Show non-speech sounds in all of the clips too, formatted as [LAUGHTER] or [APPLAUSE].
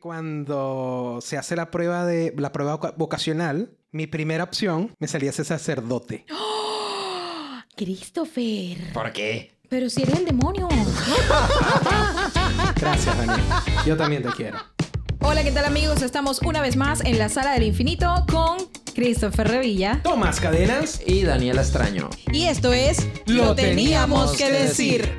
Cuando se hace la prueba de la prueba voca- vocacional, mi primera opción me salía ese sacerdote. Christopher. ¿Por qué? Pero si eres el demonio. [LAUGHS] Gracias, Daniel. Yo también te quiero. Hola, ¿qué tal amigos? Estamos una vez más en la sala del infinito con Christopher Revilla. Tomás Cadenas. Y Daniela Extraño. Y esto es Lo teníamos que decir.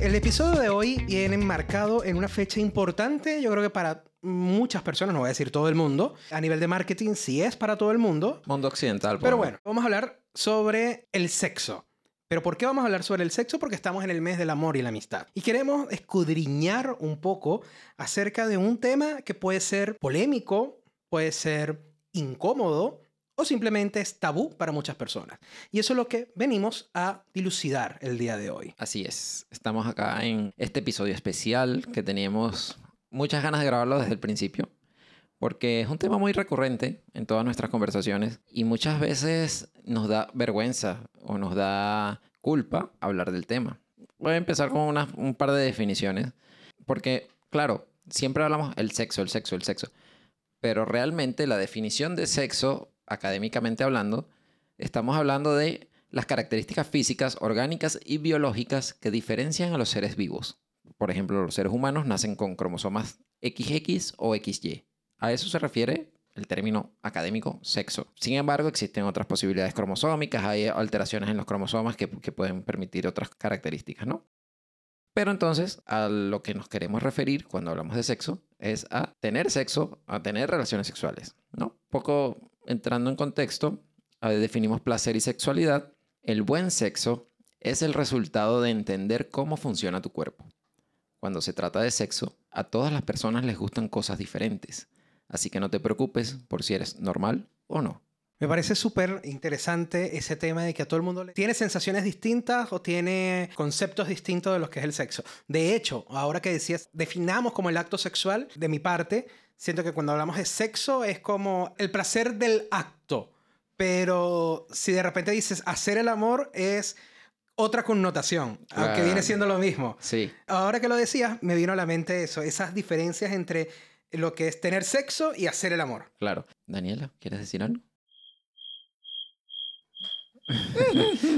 El episodio de hoy viene enmarcado en una fecha importante, yo creo que para muchas personas, no voy a decir todo el mundo. A nivel de marketing sí es para todo el mundo. Mundo occidental. Pero bueno, vamos a hablar sobre el sexo. ¿Pero por qué vamos a hablar sobre el sexo? Porque estamos en el mes del amor y la amistad. Y queremos escudriñar un poco acerca de un tema que puede ser polémico, puede ser incómodo o simplemente es tabú para muchas personas. Y eso es lo que venimos a dilucidar el día de hoy. Así es. Estamos acá en este episodio especial que teníamos muchas ganas de grabarlo desde el principio. Porque es un tema muy recurrente en todas nuestras conversaciones y muchas veces nos da vergüenza o nos da culpa hablar del tema. Voy a empezar con un par de definiciones. Porque, claro, siempre hablamos el sexo, el sexo, el sexo. Pero realmente la definición de sexo, académicamente hablando, estamos hablando de las características físicas, orgánicas y biológicas que diferencian a los seres vivos. Por ejemplo, los seres humanos nacen con cromosomas XX o XY. A eso se refiere el término académico sexo. Sin embargo, existen otras posibilidades cromosómicas, hay alteraciones en los cromosomas que, pueden permitir otras características, ¿no? Pero entonces, a lo que nos queremos referir cuando hablamos de sexo es a tener sexo, a tener relaciones sexuales, ¿no? Poco entrando en contexto, definimos placer y sexualidad. El buen sexo es el resultado de entender cómo funciona tu cuerpo. Cuando se trata de sexo, a todas las personas les gustan cosas diferentes, así que no te preocupes por si eres normal o no. Me parece súper interesante ese tema de que a todo el mundo le... tiene sensaciones distintas o tiene conceptos distintos de los que es el sexo. De hecho, ahora que decías, definamos como el acto sexual, de mi parte, siento que cuando hablamos de sexo es como el placer del acto. Pero si de repente dices hacer el amor es otra connotación, aunque viene siendo lo mismo. Sí, Ahora que lo decías, me vino a la mente eso, esas diferencias entre lo que es tener sexo y hacer el amor. claro. Daniela, ¿quieres decir algo?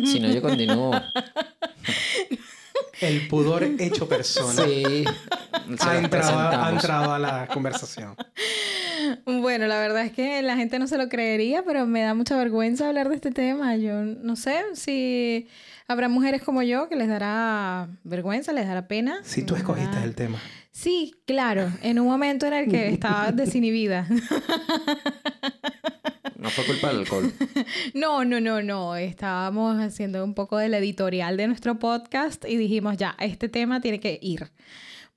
Si no, yo continúo. El pudor hecho persona. Sí. ha entrado, ha presentamos. entrado a la conversación. Bueno, la verdad es que la gente no se lo creería, pero me da mucha vergüenza hablar de este tema. Yo no sé si habrá mujeres como yo que les dará vergüenza, les dará pena. Si tú escogiste dará- el tema. Sí, claro, en un momento en el que estaba [LAUGHS] desinhibida. No fue culpa del alcohol. [LAUGHS] No, no, no, no. Estábamos haciendo un poco del editorial de nuestro podcast y dijimos, ya, este tema tiene que ir.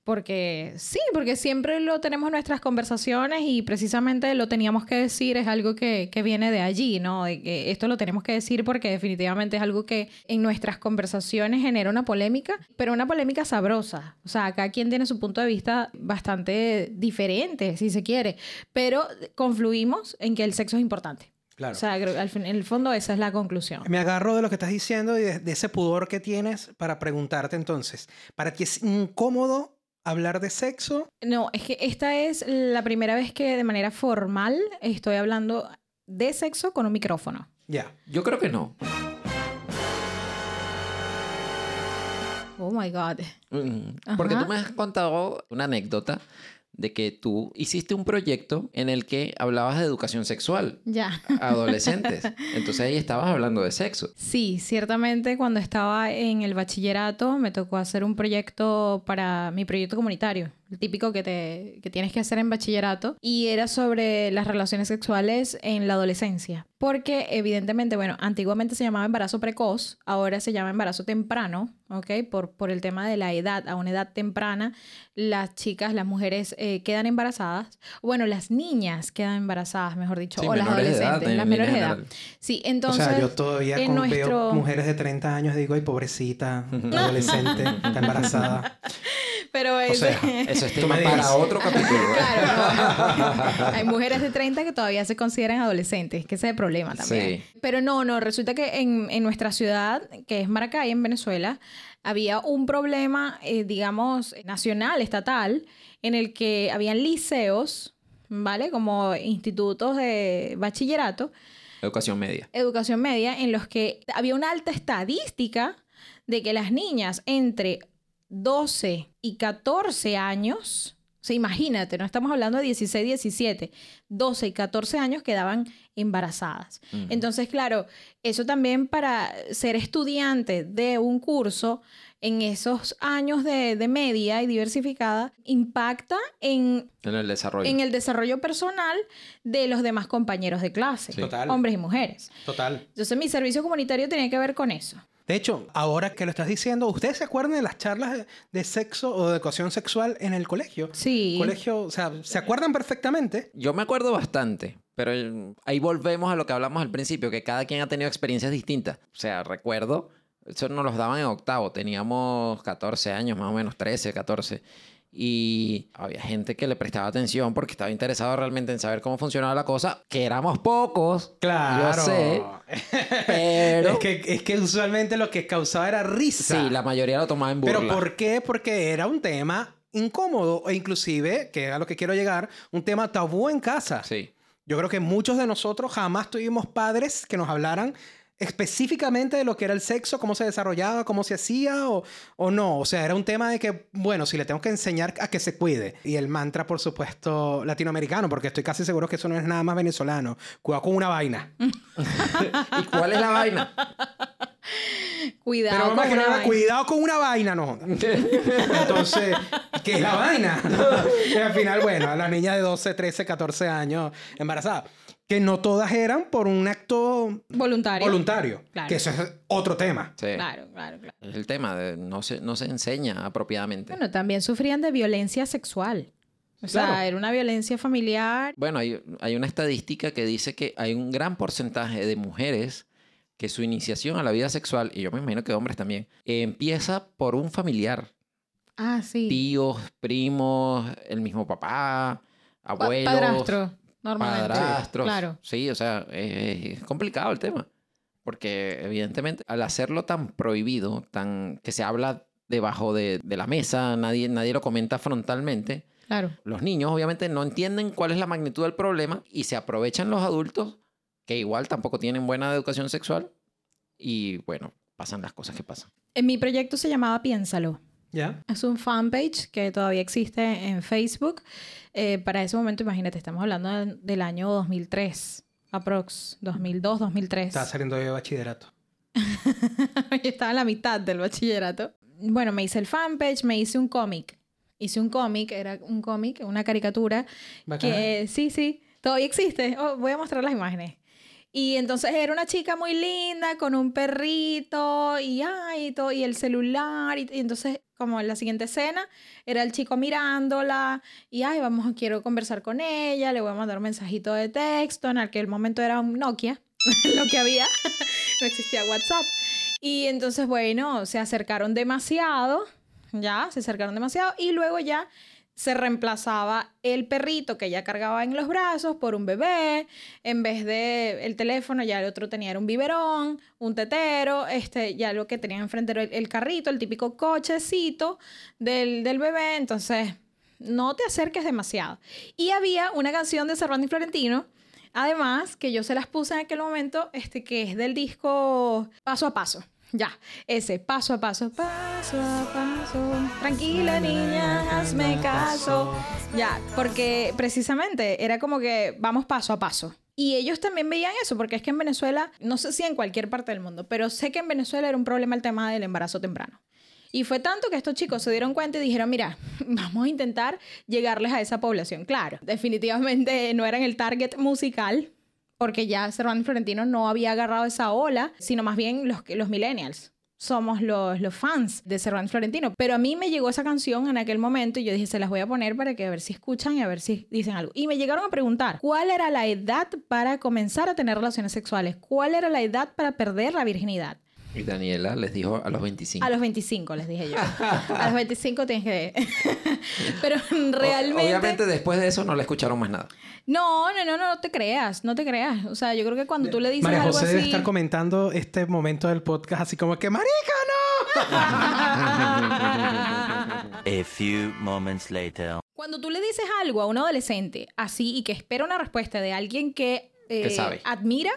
Porque sí, porque siempre lo tenemos en nuestras conversaciones y precisamente lo teníamos que decir, es algo que, que viene de allí, ¿no? De que esto lo tenemos que decir porque definitivamente es algo que en nuestras conversaciones genera una polémica, pero una polémica sabrosa. O sea, cada quien tiene su punto de vista bastante diferente, si se quiere, pero confluimos en que el sexo es importante. Claro. O sea, creo que al fin- en el fondo esa es la conclusión. Me agarro de lo que estás diciendo y de, de ese pudor que tienes para preguntarte entonces, ¿para ti es incómodo hablar de sexo? No, es que esta es la primera vez que de manera formal estoy hablando de sexo con un micrófono. Ya. Yo creo que no. Oh my God. Mm, Porque Ajá. tú me has contado una anécdota de que tú hiciste un proyecto en el que hablabas de educación sexual Ya. a adolescentes. Entonces ahí estabas hablando de sexo. Sí, ciertamente cuando estaba en el bachillerato me tocó hacer un proyecto para mi proyecto comunitario, el típico que, te, que tienes que hacer en bachillerato, y era sobre las relaciones sexuales en la adolescencia. Porque evidentemente, bueno, antiguamente se llamaba embarazo precoz, ahora se llama embarazo temprano, ¿ok? Por, por el tema de la edad, a una edad temprana, las chicas, las mujeres eh, quedan embarazadas, bueno, las niñas quedan embarazadas, mejor dicho, Sí, o las edad, adolescentes, en las menores de edad. Sí, O entonces... sea, yo todavía en con- veo nuestro- mujeres de 30 años digo, ay, pobrecita, [LAUGHS] adolescente, está embarazada. Pero O ese... sea, eso es tema para otro capítulo. [LAUGHS] ¿eh? Claro, no. hay mujeres de 30 que todavía se consideran adolescentes, que ese es el problema también. Sí. Pero no, no, resulta que en, en nuestra ciudad, que es Maracay, en Venezuela, había un problema, eh, digamos, nacional, estatal, en el que habían liceos, ¿vale? Como institutos de bachillerato, Educación media. educación media, en los que había una alta estadística de que las niñas entre 12 y 14 años, o sea, imagínate, no estamos hablando de 16, 17, 12 y 14 años quedaban embarazadas. Entonces, claro, eso también para ser estudiante de un curso en esos años de, de media y diversificada impacta en, En el desarrollo. en el desarrollo personal de los demás compañeros de clase, Sí. Total. hombres y mujeres. Total. Entonces mi servicio comunitario tenía que ver con eso. De hecho, ahora que lo estás diciendo, ¿ustedes se acuerdan de las charlas de, de sexo o de educación sexual en el colegio? Sí. Colegio, o sea, ¿se acuerdan perfectamente? Yo me acuerdo bastante, pero ahí volvemos a lo que hablamos al principio, que cada quien ha tenido experiencias distintas. O sea, recuerdo, eso nos los daban en octavo, teníamos 14 años, más o menos 13, 14. Y había gente que le prestaba atención porque estaba interesado realmente en saber cómo funcionaba la cosa, que éramos pocos. Claro. Yo sé, [LAUGHS] pero... Es que, es que usualmente lo que causaba era risa. Sí, la mayoría lo tomaba en burla. ¿Pero por qué? Porque era un tema incómodo e inclusive, que es a lo que quiero llegar, un tema tabú en casa. Sí. Yo creo que muchos de nosotros jamás tuvimos padres que nos hablaran específicamente de lo que era el sexo, cómo se desarrollaba, cómo se hacía o, o no. O sea, era un tema de que, bueno, si le tengo que enseñar a que se cuide. Y el mantra, por supuesto, latinoamericano, porque estoy casi seguro que eso no es nada más venezolano. Cuidado con una vaina. [LAUGHS] ¿Y cuál es la vaina? Cuidado Pero con una vaina. cuidado con una vaina, no. Entonces, ¿qué es la vaina? [LAUGHS] y al final, bueno, a las niñas de 12, 13, 14 años embarazadas. Que no todas eran por un acto Voluntario. voluntario. Claro. Que eso es otro tema. Sí. Claro, claro, claro. Es el tema, de no, se, no se enseña apropiadamente. Bueno, también sufrían de violencia sexual. O sea, era una violencia familiar. Bueno, hay, hay una estadística que dice que hay un gran porcentaje de mujeres que su iniciación a la vida sexual, y yo me imagino que hombres también, eh, empieza por un familiar. Ah, sí. Tíos, primos, el mismo papá, Pa- abuelos, Padrastro, normalmente. padrastros. Claro. Sí, o sea, es, es complicado el tema. Porque evidentemente al hacerlo tan prohibido, tan que se habla debajo de, de la mesa, nadie, nadie lo comenta frontalmente, Claro. los niños obviamente no entienden cuál es la magnitud del problema y se aprovechan los adultos que igual tampoco tienen buena educación sexual y bueno, pasan las cosas que pasan. En mi proyecto se llamaba Piénsalo. Es un fanpage que todavía existe en Facebook. Eh, para ese momento, imagínate, estamos hablando de- del año 2003, aprox, 2002, 2003. Estaba saliendo de bachillerato. [LAUGHS] Yo estaba en la mitad del bachillerato. Bueno, me hice el fanpage, me hice un cómic. Hice un cómic, era un cómic, una caricatura Bacán. que sí, sí, todavía existe. Oh, voy a mostrar las imágenes. Y entonces era una chica muy linda con un perrito y, ay, y, todo, y el celular. Y, y entonces, como en la siguiente escena, era el chico mirándola y, ay, vamos, quiero conversar con ella, le voy a mandar un mensajito de texto. En aquel momento era un Nokia, [LAUGHS] lo que había, [LAUGHS] no existía WhatsApp. Y entonces, bueno, se acercaron demasiado, ya, se acercaron demasiado y luego ya se reemplazaba el perrito que ella cargaba en los brazos por un bebé, en vez de el teléfono ya el otro tenía un biberón, un tetero, este, ya lo que tenía enfrente era el, carrito, el típico cochecito del, del bebé, entonces no te acerques demasiado. Y había una canción de Cervantes y Florentino, además que yo se las puse en aquel momento, este, que es del disco Paso a Paso. Ya, ese, paso a paso, paso a paso. Tranquila niña, hazme caso. Ya, porque precisamente era como que vamos paso a paso. Y ellos también veían eso, porque es que en Venezuela, no sé si en cualquier parte del mundo, pero sé que en Venezuela era un problema el tema del embarazo temprano. Y fue tanto que estos chicos se dieron cuenta y dijeron, mira, [LAUGHS] vamos a intentar llegarles a esa población. Claro, definitivamente no eran el target musical, porque ya Cervantes Florentino no había agarrado esa ola, sino más bien los, los millennials. Somos los, los fans de Cervantes Florentino. Pero a mí me llegó esa canción en aquel momento y yo dije, se las voy a poner para que a ver si escuchan y a ver si dicen algo. Y me llegaron a preguntar, ¿cuál era la edad para comenzar a tener relaciones sexuales? ¿Cuál era la edad para perder la virginidad? Y Daniela les dijo a los 25. A los 25 les dije yo. [LAUGHS] A los 25 tienes que... [LAUGHS] Pero realmente... Obviamente después de eso no le escucharon más nada. No, no, no, no te creas, no te creas. O sea, yo creo que cuando tú le dices María algo José debe así... estar comentando este momento del podcast así como que ¡Marica, no! [LAUGHS] A few moments later. Cuando tú le dices algo a un adolescente así y que espera una respuesta de alguien que, eh, Que sabe. admira,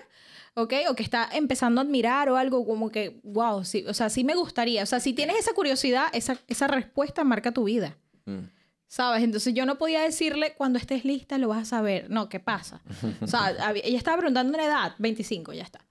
¿ok? O que está empezando a admirar o algo como que, wow, sí, o sea, sí me gustaría. O sea, si tienes esa curiosidad, esa, esa respuesta marca tu vida. Mm. ¿Sabes? Entonces yo no podía decirle, cuando estés lista lo vas a saber. No, ¿qué pasa? O sea, [LAUGHS] ella estaba preguntando una edad, 25, ya está.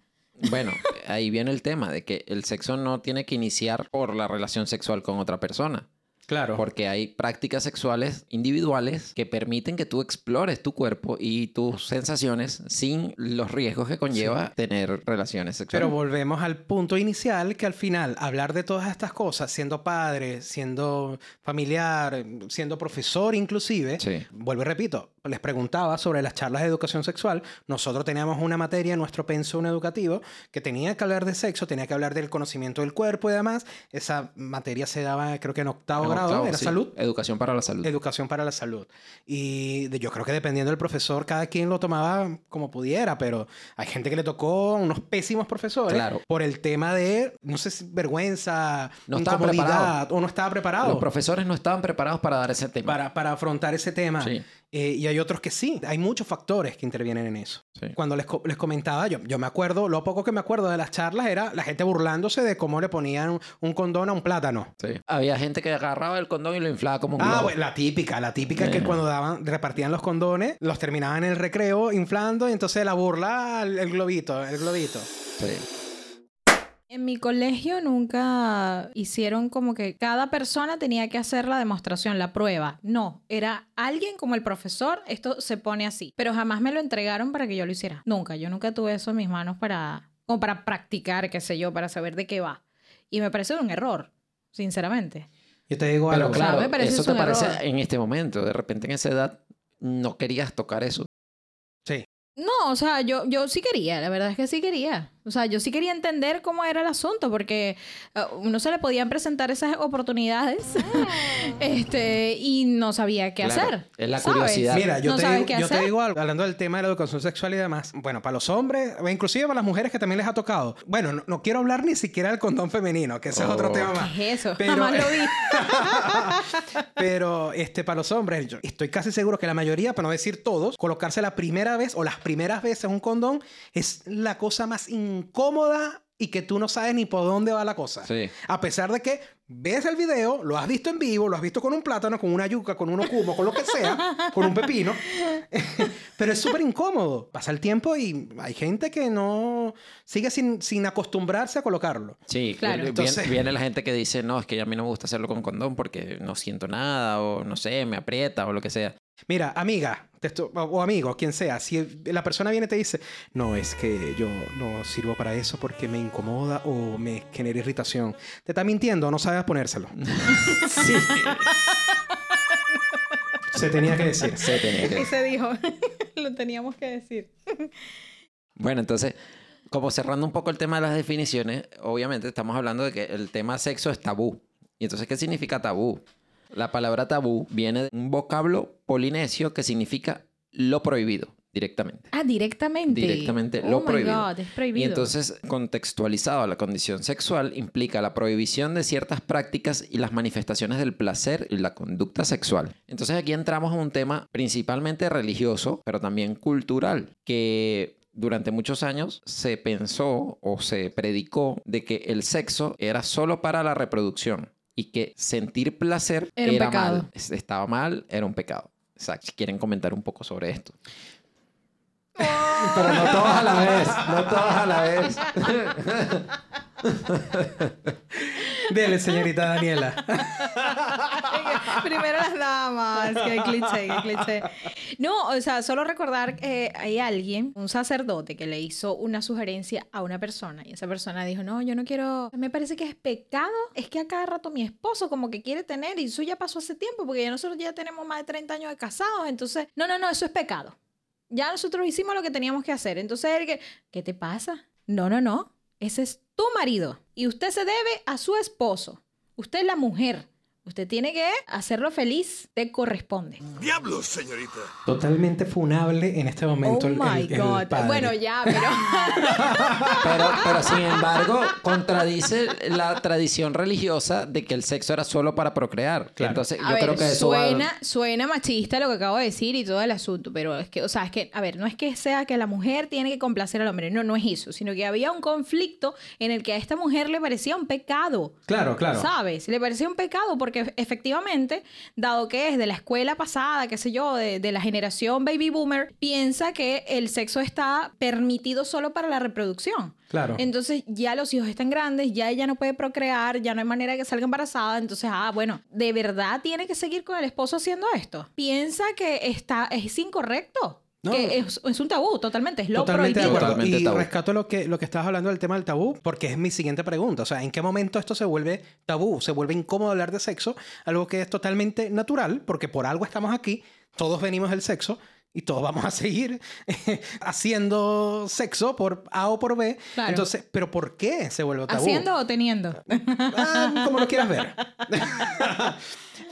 Bueno, ahí viene el tema de que el sexo no tiene que iniciar por la relación sexual con otra persona. Claro. Porque hay prácticas sexuales individuales que permiten que tú explores tu cuerpo y tus sensaciones sin los riesgos que conlleva tener relaciones sexuales. Pero volvemos al punto inicial, que al final hablar de todas estas cosas, siendo padre, siendo familiar, siendo profesor inclusive, Sí. vuelvo y repito, les preguntaba sobre las charlas de educación sexual. Nosotros teníamos una materia en nuestro pensum educativo que tenía que hablar de sexo, tenía que hablar del conocimiento del cuerpo y demás. Esa materia se daba, creo que en octavo En octavo, era sí. salud. Educación para la salud. Educación para la salud. Y de- yo creo que dependiendo del profesor, cada quien lo tomaba como pudiera, pero hay gente que le tocó unos pésimos profesores Claro. por el tema de, no sé si vergüenza, No incomodidad, o no estaba preparado Los profesores no estaban preparados para dar ese tema. para, para afrontar ese tema. Sí. Eh, y hay otros que sí, hay muchos factores que intervienen en eso. Sí. Cuando les, co- les comentaba, yo, yo me acuerdo, lo poco que me acuerdo de las charlas era la gente burlándose de cómo le ponían un, un condón a un plátano. Sí. Había gente que agarraba el condón y lo inflaba como un Ah, bueno, la típica, la típica es que cuando daban, repartían los condones, los terminaban en el recreo inflando y entonces la burla, el, el globito, el globito. Sí. En mi colegio nunca hicieron como que cada persona tenía que hacer la demostración, la prueba. No, era alguien como el profesor, esto se pone así. Pero jamás me lo entregaron para que yo lo hiciera. Nunca, yo nunca tuve eso en mis manos para, como para practicar, qué sé yo, para saber de qué va. Y me parece un error, sinceramente. Yo te digo Pero algo. sea, claro, eso te parece error. en este momento. De repente en esa edad no querías tocar eso. Sí. No, o sea, yo, yo sí quería, la verdad es que sí quería. O sea, yo sí quería entender cómo era el asunto, porque a uno se le podían presentar esas oportunidades [LAUGHS] este, y no sabía qué Claro, hacer. es la ¿sabes? curiosidad. Mira, yo, No te, sabes digo, qué yo te digo algo, hablando del tema de la educación sexual y demás. Bueno, para los hombres, o inclusive para las mujeres que también les ha tocado. Bueno, no, no quiero hablar ni siquiera del condón femenino, que ese es otro Oh. tema más. ¿Qué es eso? Pero- Jamás lo vi. [LAUGHS] Pero este, para los hombres, yo estoy casi seguro que la mayoría, para no decir todos, colocarse la primera vez o las primeras veces un condón es la cosa más incómoda y que tú no sabes ni por dónde va la cosa. Sí. A pesar de que ves el video, lo has visto en vivo, lo has visto con un plátano, con una yuca, con un okumo, con lo que sea, con un pepino. [LAUGHS] Pero es súper incómodo. Pasa el tiempo y hay gente que no sigue sin, sin acostumbrarse a colocarlo. Sí, Claro. viene, viene la gente que dice, no, es que a mí no me gusta hacerlo con condón porque no siento nada o no sé, me aprieta o lo que sea. Mira, amiga, o amigo, quien sea, si la persona viene y te dice, no, es que yo no sirvo para eso porque me incomoda o me genera irritación, te está mintiendo, no sabes ponérselo. [LAUGHS] Sí. Se tenía que decir. Se tenía que- Y se dijo, [LAUGHS] lo teníamos que decir. Bueno, entonces, como cerrando un poco el tema de las definiciones, obviamente estamos hablando de que el tema sexo es tabú. Y entonces, ¿qué significa tabú? La palabra tabú viene de un vocablo polinesio que significa lo prohibido directamente. Ah, directamente. Directamente oh lo my prohibido. God, es prohibido. Y entonces, contextualizado a la condición sexual, implica la prohibición de ciertas prácticas y las manifestaciones del placer y la conducta sexual. Entonces aquí entramos a un tema principalmente religioso, pero también cultural, que durante muchos años se pensó o se predicó de que el sexo era solo para la reproducción y que sentir placer Era pecado. mal. Es- Estaba mal, era un pecado. Exacto. Si quieren comentar un poco sobre esto. Pero no todos a la vez, no todos a la vez. Dele, señorita Daniela. Primero las damas, qué cliché, qué cliché. No, o sea, solo recordar que hay alguien, un sacerdote, que le hizo una sugerencia a una persona y esa persona dijo, no, yo no quiero, me parece que es pecado, es que a cada rato mi esposo como que quiere tener y eso ya pasó hace tiempo porque ya nosotros ya tenemos más de 30 años de casados, entonces, no, no, no, eso es pecado. Ya nosotros hicimos lo que teníamos que hacer. Entonces, él que, ¿qué te pasa? No, no, no. Ese es tu marido y usted se debe a su esposo. Usted es la mujer. Usted tiene que hacerlo feliz, te corresponde. ¡Diablos, señorita! Totalmente funable en este momento oh el, my el- el God. padre. Bueno, ya, pero. [LAUGHS] Pero, pero sin embargo, contradice la tradición religiosa de que el sexo era solo para procrear. Claro. Entonces, A yo ver, creo que eso va- suena, suena machista lo que acabo de decir y todo el asunto, pero es que, o sea, es que, a ver, no es que sea que la mujer tiene que complacer al hombre, no, no es eso, sino que había un conflicto en el que a esta mujer le parecía un pecado. Claro, claro. ¿Sabes? Le parecía un pecado porque efectivamente, dado que es de la escuela pasada, qué sé yo, de, de la generación baby boomer, piensa que el sexo está permitido solo para la reproducción. Claro. Entonces ya los hijos están grandes, ya ella no puede procrear, ya no hay manera de que salga embarazada. Entonces, ah, bueno, ¿de verdad tiene que seguir con el esposo haciendo esto? Piensa que está, es incorrecto. No. Que es, es un tabú, totalmente, es lo Totalmente de prohibido. acuerdo. Totalmente y tabú. rescato lo que, lo que estabas hablando del tema del tabú, porque es mi siguiente pregunta. O sea, ¿en qué momento esto se vuelve tabú? Se vuelve incómodo hablar de sexo, algo que es totalmente natural, porque por algo estamos aquí, todos venimos del sexo. Y todos vamos a seguir [LAUGHS] haciendo sexo por A o por B. Claro. Entonces, ¿pero por qué se vuelve tabú? ¿Haciendo o teniendo? Ah, como lo quieras ver. [LAUGHS]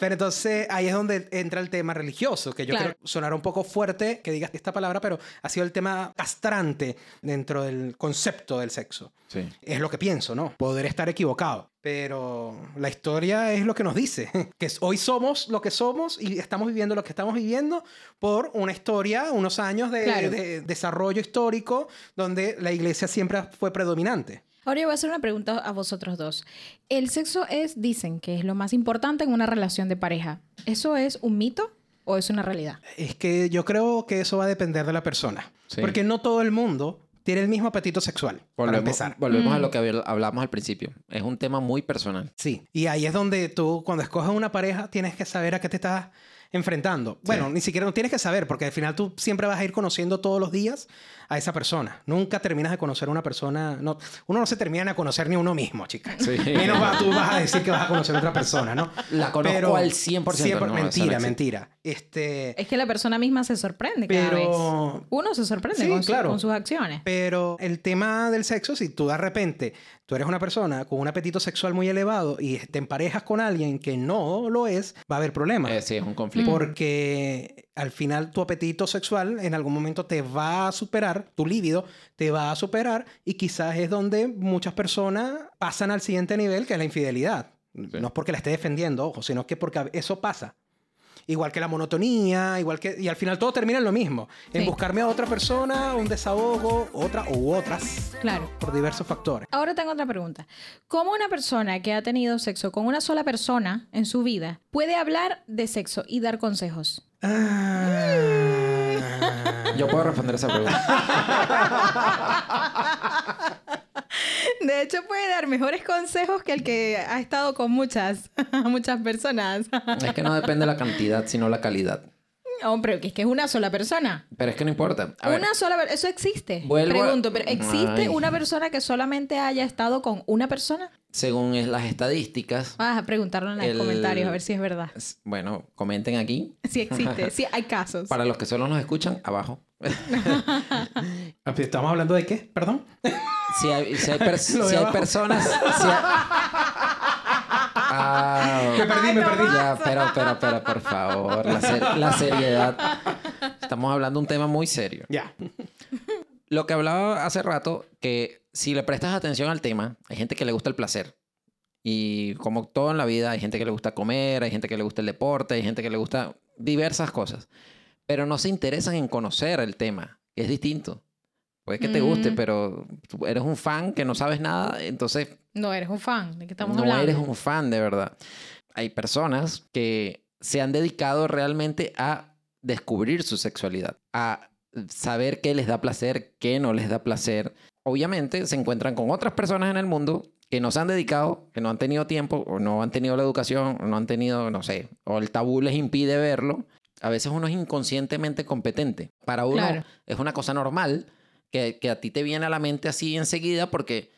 pero entonces ahí es donde entra el tema religioso, que yo Claro. creo sonará un poco fuerte que digas esta palabra, pero ha sido el tema castrante dentro del concepto del sexo. Sí. Es lo que pienso, ¿no? Poder estar equivocado. Pero la historia es lo que nos dice. [LAUGHS] Que es- hoy somos lo que somos y estamos viviendo lo que estamos viviendo por una historia, unos años de, Claro. de desarrollo histórico donde la iglesia siempre fue predominante. Ahora yo voy a hacer una pregunta a vosotros dos. El sexo es, dicen, que es lo más importante en una relación de pareja. ¿Eso es un mito o es una realidad? Es que yo creo que eso va a depender de la persona. Sí. Porque no todo el mundo tiene el mismo apetito sexual. para Volvemos, empezar. volvemos Mm. a lo que habl- hablamos al principio. Es un tema muy personal. Sí. Y ahí es donde tú, cuando escoges una pareja, tienes que saber a qué te estás enfrentando. Bueno, ni siquiera no tienes que saber, porque al final tú siempre vas a ir conociendo todos los días a esa persona. Nunca terminas de conocer a una persona. No, uno no se termina de conocer ni uno mismo, chicas. Sí. Menos va- tú vas a decir que vas a conocer a otra persona, ¿no? La conozco al 100%, no, eso no mentira, mentira. Este, Es que la persona misma se sorprende cada Pero- vez. Uno se sorprende Sí, con, su- claro. con sus acciones. Pero el tema del sexo, si tú de repente, tú eres una persona con un apetito sexual muy elevado y te emparejas con alguien que no lo es, va a haber problemas. Eh, sí, es un conflicto. Porque al final tu apetito sexual en algún momento te va a superar, tu líbido te va a superar y quizás es donde muchas personas pasan al siguiente nivel que es la infidelidad. No es porque la esté defendiendo, ojo, sino que porque eso pasa. Igual que la monotonía, igual que... Y al final todo termina en lo mismo. En Sí. buscarme a otra persona, un desahogo, otra u otras, Claro. por diversos factores. Ahora tengo otra pregunta. ¿Cómo una persona que ha tenido sexo con una sola persona en su vida puede hablar de sexo y dar consejos? Ah. Yo puedo responder esa pregunta. [LAUGHS] De hecho, puede dar mejores consejos que el que ha estado con muchas, [LAUGHS] muchas personas. es que no depende de la cantidad, sino la calidad. Hombre, que es que es una sola persona. Pero es que no importa. A ver, una sola Eso existe. Vuelvo a- Pregunto, ¿pero existe Ay. una persona que solamente haya estado con una persona? según es- las estadísticas, Vas a preguntarlo en los El- comentarios a ver si es verdad. bueno, comenten aquí. [LAUGHS] Si existe, si hay casos. Para los que solo nos escuchan, abajo. [LAUGHS] ¿Estamos hablando de qué? Perdón. Si hay, si hay, [LAUGHS] de si hay personas... si hay- [LAUGHS] Ah, Me perdí, me perdí. Ya, pero, pero, pero, por favor, la, ser- la seriedad. Estamos hablando de un tema muy serio. Ya. Lo que hablaba hace rato, que si le prestas atención al tema, hay gente que le gusta el placer. Y como todo en la vida, hay gente que le gusta comer, hay gente que le gusta el deporte, hay gente que le gusta diversas cosas. Pero no se interesan en conocer el tema, que es distinto. Puede que te guste, Mm. pero tú eres un fan que no sabes nada, entonces No eres un fan. ¿De qué estamos no hablando? eres un fan de verdad. Hay personas que se han dedicado realmente a descubrir su sexualidad, a saber qué les da placer, qué no les da placer. Obviamente se encuentran con otras personas en el mundo que no se han dedicado, que no han tenido tiempo, o no han tenido la educación, o no han tenido, no sé, o el tabú les impide verlo. A veces uno es inconscientemente competente. Para uno Claro. es una cosa normal que, a ti te viene a la mente así enseguida porque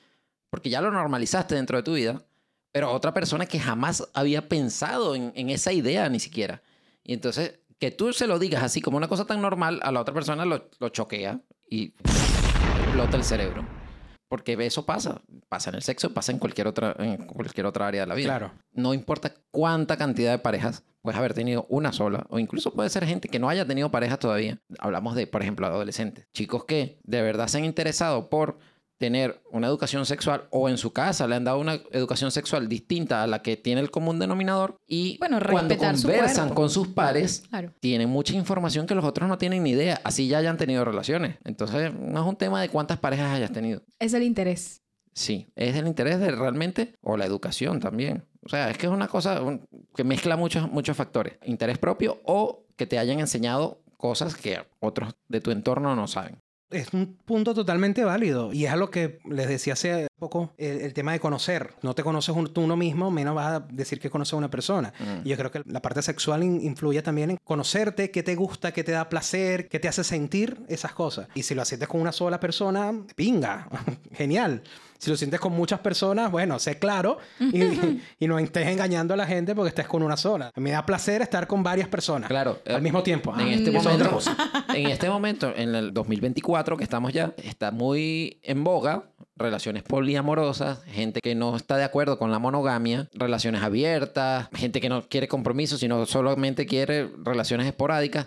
porque ya lo normalizaste dentro de tu vida, pero otra persona que jamás había pensado en, en esa idea ni siquiera. Y entonces, que tú se lo digas así como una cosa tan normal, a la otra persona lo, lo choquea y explota el cerebro. Porque eso pasa. Pasa en el sexo, pasa en cualquier otra, en cualquier otra área de la vida. Claro. No importa cuánta cantidad de parejas puedes haber tenido una sola, o incluso puede ser gente que no haya tenido parejas todavía. Hablamos de, por ejemplo, adolescentes. Chicos que de verdad se han interesado por tener una educación sexual o en su casa le han dado una educación sexual distinta a la que tiene el común denominador y Bueno, cuando su conversan con sus pares Claro. tienen mucha información que los otros no tienen ni idea, así ya hayan tenido relaciones. Entonces, no es un tema de cuántas parejas hayas tenido. Es el interés. Sí, es el interés de realmente, o la educación también. O sea, es que es una cosa que mezcla muchos, muchos factores. Interés propio o que te hayan enseñado cosas que otros de tu entorno no saben. Es un punto totalmente válido y es a lo que les decía hace poco el, el tema de conocer. No te conoces un- tú uno mismo, menos vas a decir que conoces a una persona. Mm. Y yo creo que la parte sexual in- influye también en conocerte, qué te gusta, qué te da placer, qué te hace sentir esas cosas. Y si lo sientes con una sola persona, pinga, [LAUGHS] genial. Si lo sientes con muchas personas, bueno, sé claro y, [LAUGHS] y no estés engañando a la gente porque estés con una sola. Me da placer estar con varias personas Claro. eh, al mismo tiempo. En Ah, este, eso es otra momento, cosa. [LAUGHS] en este momento, en el 2024 que estamos ya, está muy en boga relaciones poliamorosas, gente que no está de acuerdo con la monogamia, relaciones abiertas, gente que no quiere compromiso, sino solamente quiere relaciones esporádicas.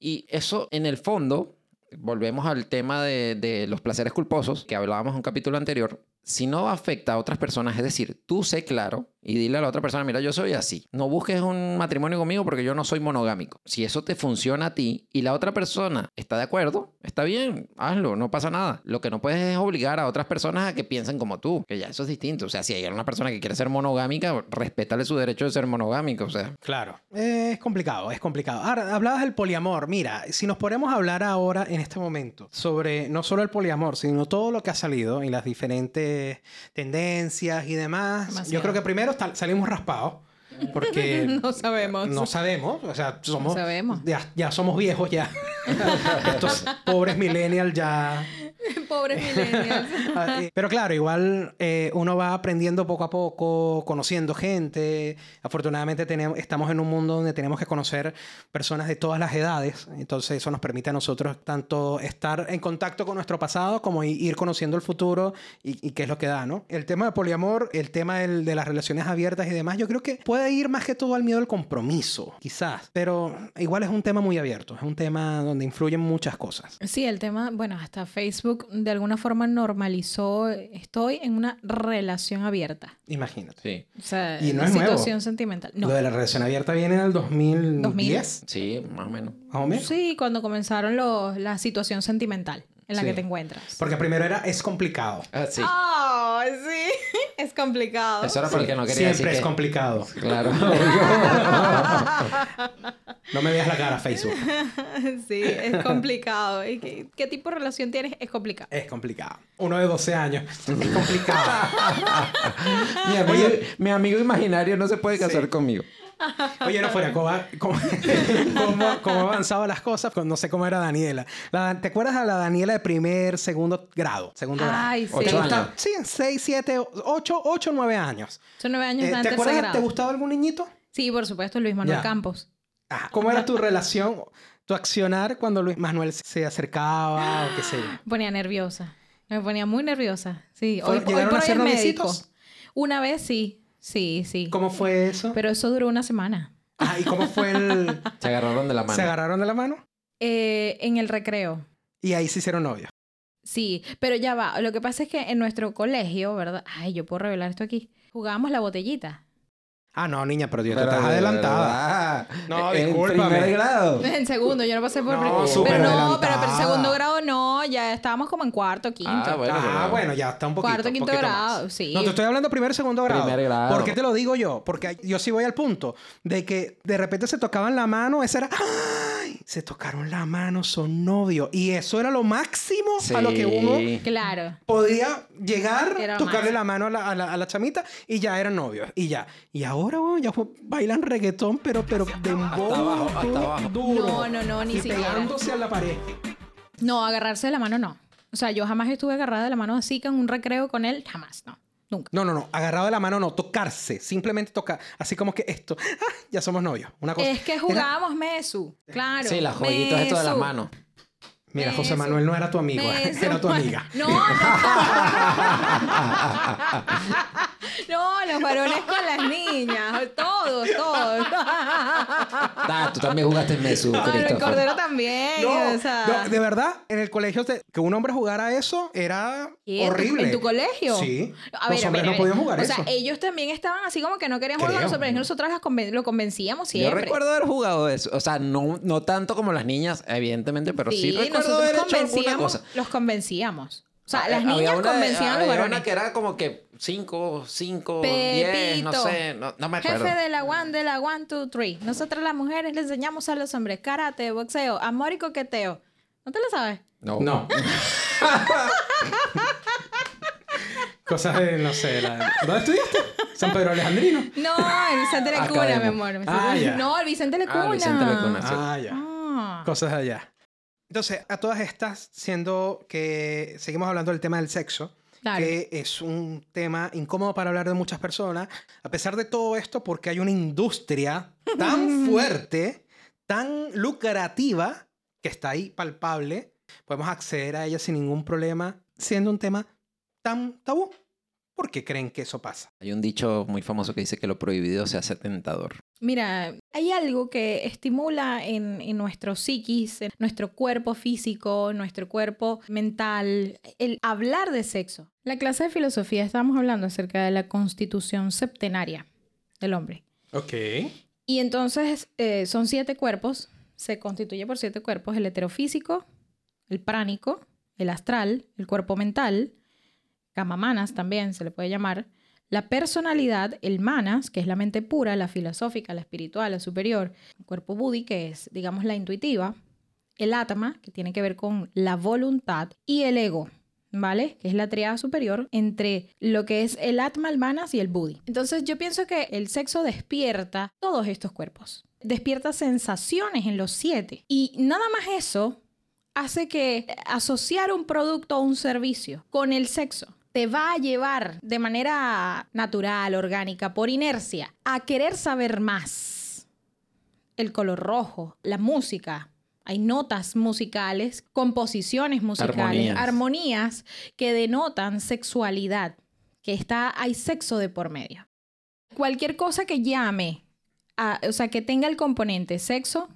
Y eso, en el fondo, volvemos al tema de, de los placeres culposos, que hablábamos en un capítulo anterior. Si no afecta a otras personas, es decir, tú sé claro y dile a la otra persona, mira, yo soy así. No busques un matrimonio conmigo porque yo no soy monogámico. Si eso te funciona a ti y la otra persona está de acuerdo, está bien, hazlo, no pasa nada. Lo que no puedes es obligar a otras personas a que piensen como tú, que ya eso es distinto. O sea, si hay una persona que quiere ser monogámica, respétale su derecho de ser monogámico. O sea, Claro. Es complicado, es complicado. Ahora, hablabas del poliamor. Mira, si nos ponemos a hablar ahora, en este momento, sobre no solo el poliamor, sino todo lo que ha salido y las diferentes tendencias y demás, Demasiado. yo creo que primero salimos raspados. Porque [LAUGHS] No sabemos. no sabemos, o sea, somos, sabemos. Ya, ya somos viejos ya. [LAUGHS] Estos pobres millennials ya [LAUGHS] Pobres millennials. [LAUGHS] Ah, Pero claro, igual eh, uno va aprendiendo poco a poco, conociendo gente. Afortunadamente tenemos, estamos en un mundo donde tenemos que conocer personas de todas las edades. Entonces eso nos permite a nosotros tanto estar en contacto con nuestro pasado como ir conociendo el futuro y, y qué es lo que da, ¿no? El tema de poliamor, el tema del- de las relaciones abiertas y demás, yo creo que puede ir más que todo al miedo al compromiso, quizás. Pero igual es un tema muy abierto. Es un tema donde influyen muchas cosas. Sí, el tema, bueno, hasta Facebook de alguna forma normalizó, estoy en una relación abierta. Imagínate. sí. O sea, Y no es nuevo. situación sentimental. No. Lo de la relación abierta viene en el 2010, Sí, más o menos. más o menos. Sí, cuando comenzaron los, la situación sentimental en la Sí. que te encuentras. Porque primero era, es complicado. Ah, sí. Oh, sí. [LAUGHS] Es complicado. Eso era para el que no quería decir Siempre es que- complicado. Claro. [LAUGHS] No me veas la cara, Facebook. [LAUGHS] sí, es complicado. ¿Y qué, qué tipo de relación tienes? Es complicado. Es complicado. Uno de 12 años. Es complicado. mi, amigo, mi amigo imaginario no se puede casar Sí. conmigo. Oye, no fuera, ¿cómo, ha- [LAUGHS] cómo, cómo- avanzado las cosas? No sé cómo era Daniela. La- ¿Te acuerdas de la Daniela de primer, segundo grado? Segundo Ay, grado. sí. ¿Te Ocho gusta- años. Sí, 6, 7, 8, 8, 9 años. Son nueve años Eh, de ¿Te antes acuerdas? grado. ¿Te gustaba algún niñito? Sí, por supuesto, Luis Manuel Ya. Campos. Ajá. ¿Cómo era tu relación, tu accionar cuando Luis Manuel se acercaba o qué sé yo? Me ponía nerviosa. Me ponía muy nerviosa. Sí, hoy, ¿Fueron- hoy por a hoy es médico. noviecitos? Una vez sí. Sí, sí. ¿Cómo fue eso? Pero eso duró una semana. Ah, ¿y cómo fue el...? [LAUGHS] Se agarraron de la mano. ¿Se agarraron de la mano? Eh, en el recreo. Y ahí se hicieron novios. Sí, pero ya va. Lo que pasa es que en nuestro colegio, ¿verdad? Ay, yo puedo revelar esto aquí. Jugábamos la botellita. Ah, no, niña, pero yo te estás de adelantada. No, En discúlpame. primer grado. [LAUGHS] En segundo, yo no pasé por No, primer- súper Pero no, pero, pero en segundo grado no, ya estábamos como en cuarto, quinto. Ah, bueno, ah, pero- bueno, ya está un poquito. Cuarto, quinto poquito grado, más. sí. No, te estoy hablando primero y segundo grado. Primer grado. ¿Por qué te lo digo yo? Porque yo sí voy al punto de que de repente se tocaban la mano, esa era, ¡ay! Se tocaron la mano, son novios. Y eso era lo máximo a lo que uno Sí. Claro. podía llegar, tocarle más. la mano a la, a la- a la chamita y ya eran novios. Y ya. Y ahora, bueno, ya fue- bailan reggaetón, pero, pero de Hasta abajo, hasta abajo. duro. No, no, no, ni y siquiera. pegándose a la pared. No, agarrarse de la mano no. O sea, yo jamás estuve agarrada de la mano así que en un recreo con él, jamás, no. Nunca. No, no, no. Agarrado de la mano, no. Tocarse. Simplemente tocar. Así como que esto. [LAUGHS] ¡Ah! Ya somos novios. Una cosa. Es que Era- jugábamos Mesu. Claro. Sí, los jueguitos estos de las manos. Mira, José Manuel no era tu amigo, [LAUGHS] era tu amiga. [LAUGHS] No, no. No, los varones con las niñas. Todos, todos. Ah, tú también jugaste en Mesu, No, el cordero también. No, o sea, no, de verdad, en el colegio te- que un hombre jugara eso era ¿qué? ¿En tu- horrible. ¿En tu colegio? Sí. A los a hombres ver, a no ver. podían jugar o eso. sea, ellos también estaban así como que no querían jugar con Creo. nosotros, pero nosotros las conven- lo convencíamos Yo siempre. recuerdo haber jugado eso. O sea, no, no tanto como las niñas, evidentemente, pero sí, recuerdo nosotros haber hecho alguna convencíamos, cosa. los convencíamos. O sea, Ah, las había niñas una convencían a los varones. una que era como que 5, 5, 10, no sé, no, no me acuerdo. Jefe de la one, de la one, two, three. Nosotras las mujeres le enseñamos a los hombres karate, boxeo, amor y coqueteo. ¿No te lo sabes? No. No. [LAUGHS] Cosas de, no sé, la... ¿dónde estudiaste? San Pedro Alejandrino. No, el Vicente Lecuna, mi amor. Ah, ya. No, el Vicente Lecuna. Ah, Vicente Lecuna. sí. Ah, ya. Ah. Cosas de allá. Entonces, a todas estas, siendo que seguimos hablando del tema del sexo, Claro. que es un tema incómodo para hablar de muchas personas, a pesar de todo esto, porque hay una industria [LAUGHS] tan fuerte, tan lucrativa, que está ahí palpable, podemos acceder a ella sin ningún problema, siendo un tema tan tabú. ¿Por qué creen que eso pasa? Hay un dicho muy famoso que dice que lo prohibido se hace tentador. Mira, hay algo que estimula en, en nuestro psiquis, en nuestro cuerpo físico, nuestro cuerpo mental, el hablar de sexo. La clase de filosofía estábamos hablando acerca de la constitución septenaria del hombre. Ok. Y entonces eh, son siete cuerpos, se constituye por siete cuerpos, el heterofísico, el pránico, el astral, el cuerpo mental, gamamanas también se le puede llamar, la personalidad, el manas, que es la mente pura, la filosófica, la espiritual, la superior, el cuerpo buddhi, que es, digamos, la intuitiva, el atma, que tiene que ver con la voluntad, y el ego, ¿vale? Que es la triada superior entre lo que es el atma, el manas y el buddhi. Entonces yo pienso que el sexo despierta todos estos cuerpos. Despierta sensaciones en los siete. Y nada más eso hace que asociar un producto o un servicio con el sexo te va a llevar de manera natural, orgánica, por inercia, a querer saber más. El color rojo, la música. Hay notas musicales, composiciones musicales, Armonías. armonías que denotan sexualidad, que está, hay sexo de por medio. Cualquier cosa que llame, a- o sea, que tenga el componente sexo,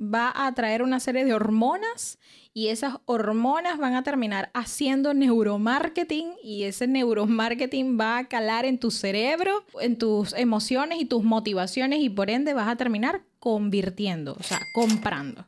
va a atraer una serie de hormonas y esas hormonas van a terminar haciendo neuromarketing y ese neuromarketing va a calar en tu cerebro, en tus emociones y tus motivaciones y por ende vas a terminar convirtiendo, o sea, comprando.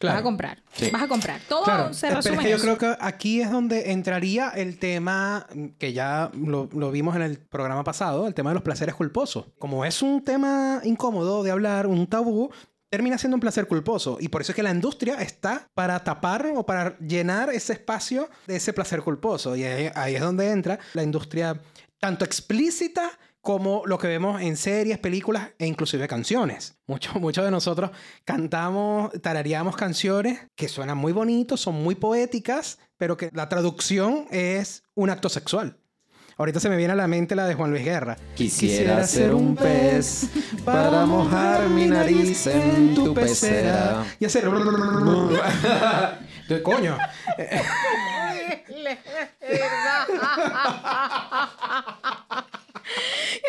Vas a comprar. Sí. Vas a comprar. Todo Claro, se pero resume es en que yo creo que aquí es donde entraría el tema que ya lo, lo vimos en el programa pasado, el tema de los placeres culposos. Como es un tema incómodo de hablar, un tabú, termina siendo un placer culposo. Y por eso es que la industria está para tapar o para llenar ese espacio de ese placer culposo. Y ahí, es donde entra la industria tanto explícita como lo que vemos en series, películas e inclusive canciones. Muchos muchos de nosotros cantamos, tarareamos canciones que suenan muy bonitos, son muy poéticas, pero que la traducción es un acto sexual. Ahorita se me viene a la mente la de Juan Luis Guerra. Quisiera ser un pez para mojar mi nariz en tu pecera. Y hacer... [LAUGHS] Coño. [LAUGHS]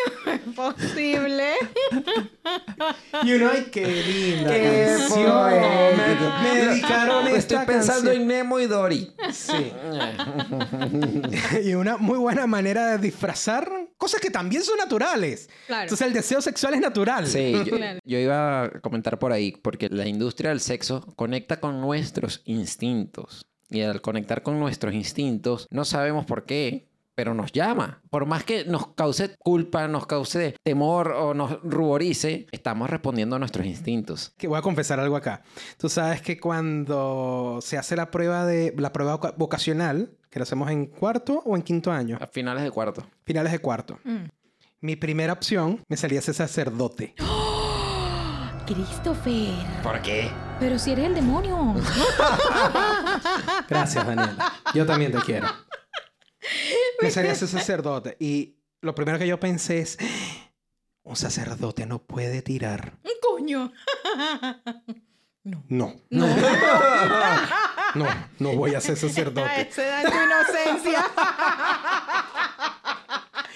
[LAUGHS] Posible. [LAUGHS] Y uno, ay, qué linda Qué canción. Me, me dedicaron esta Estoy pensando canción. en Nemo y Dory. Sí. [LAUGHS] y una muy buena manera de disfrazar cosas que también son naturales. Claro. Entonces el deseo sexual es natural. Sí, yo, [LAUGHS] Claro. yo iba a comentar por ahí, porque la industria del sexo conecta con nuestros instintos. Y al conectar con nuestros instintos, no sabemos por qué, pero nos llama. Por más que nos cause culpa, nos cause temor o nos ruborice, estamos respondiendo a nuestros instintos. Que voy a confesar algo acá. Tú sabes que cuando se hace la prueba de la prueba voca- vocacional, que lo hacemos en cuarto o en quinto año, A finales de cuarto. finales de cuarto. Mm. Mi primera opción me salía ser sacerdote. [GASPS] Christopher. ¿Por qué? Pero si eres el demonio. [LAUGHS] Gracias, Daniela. Yo también te quiero. [LAUGHS] Me salía ser sacerdote. Y lo primero que yo pensé es, un sacerdote no puede tirar. Coño. [LAUGHS] No. No. [LAUGHS] No, no voy a ser sacerdote. Se da tu inocencia.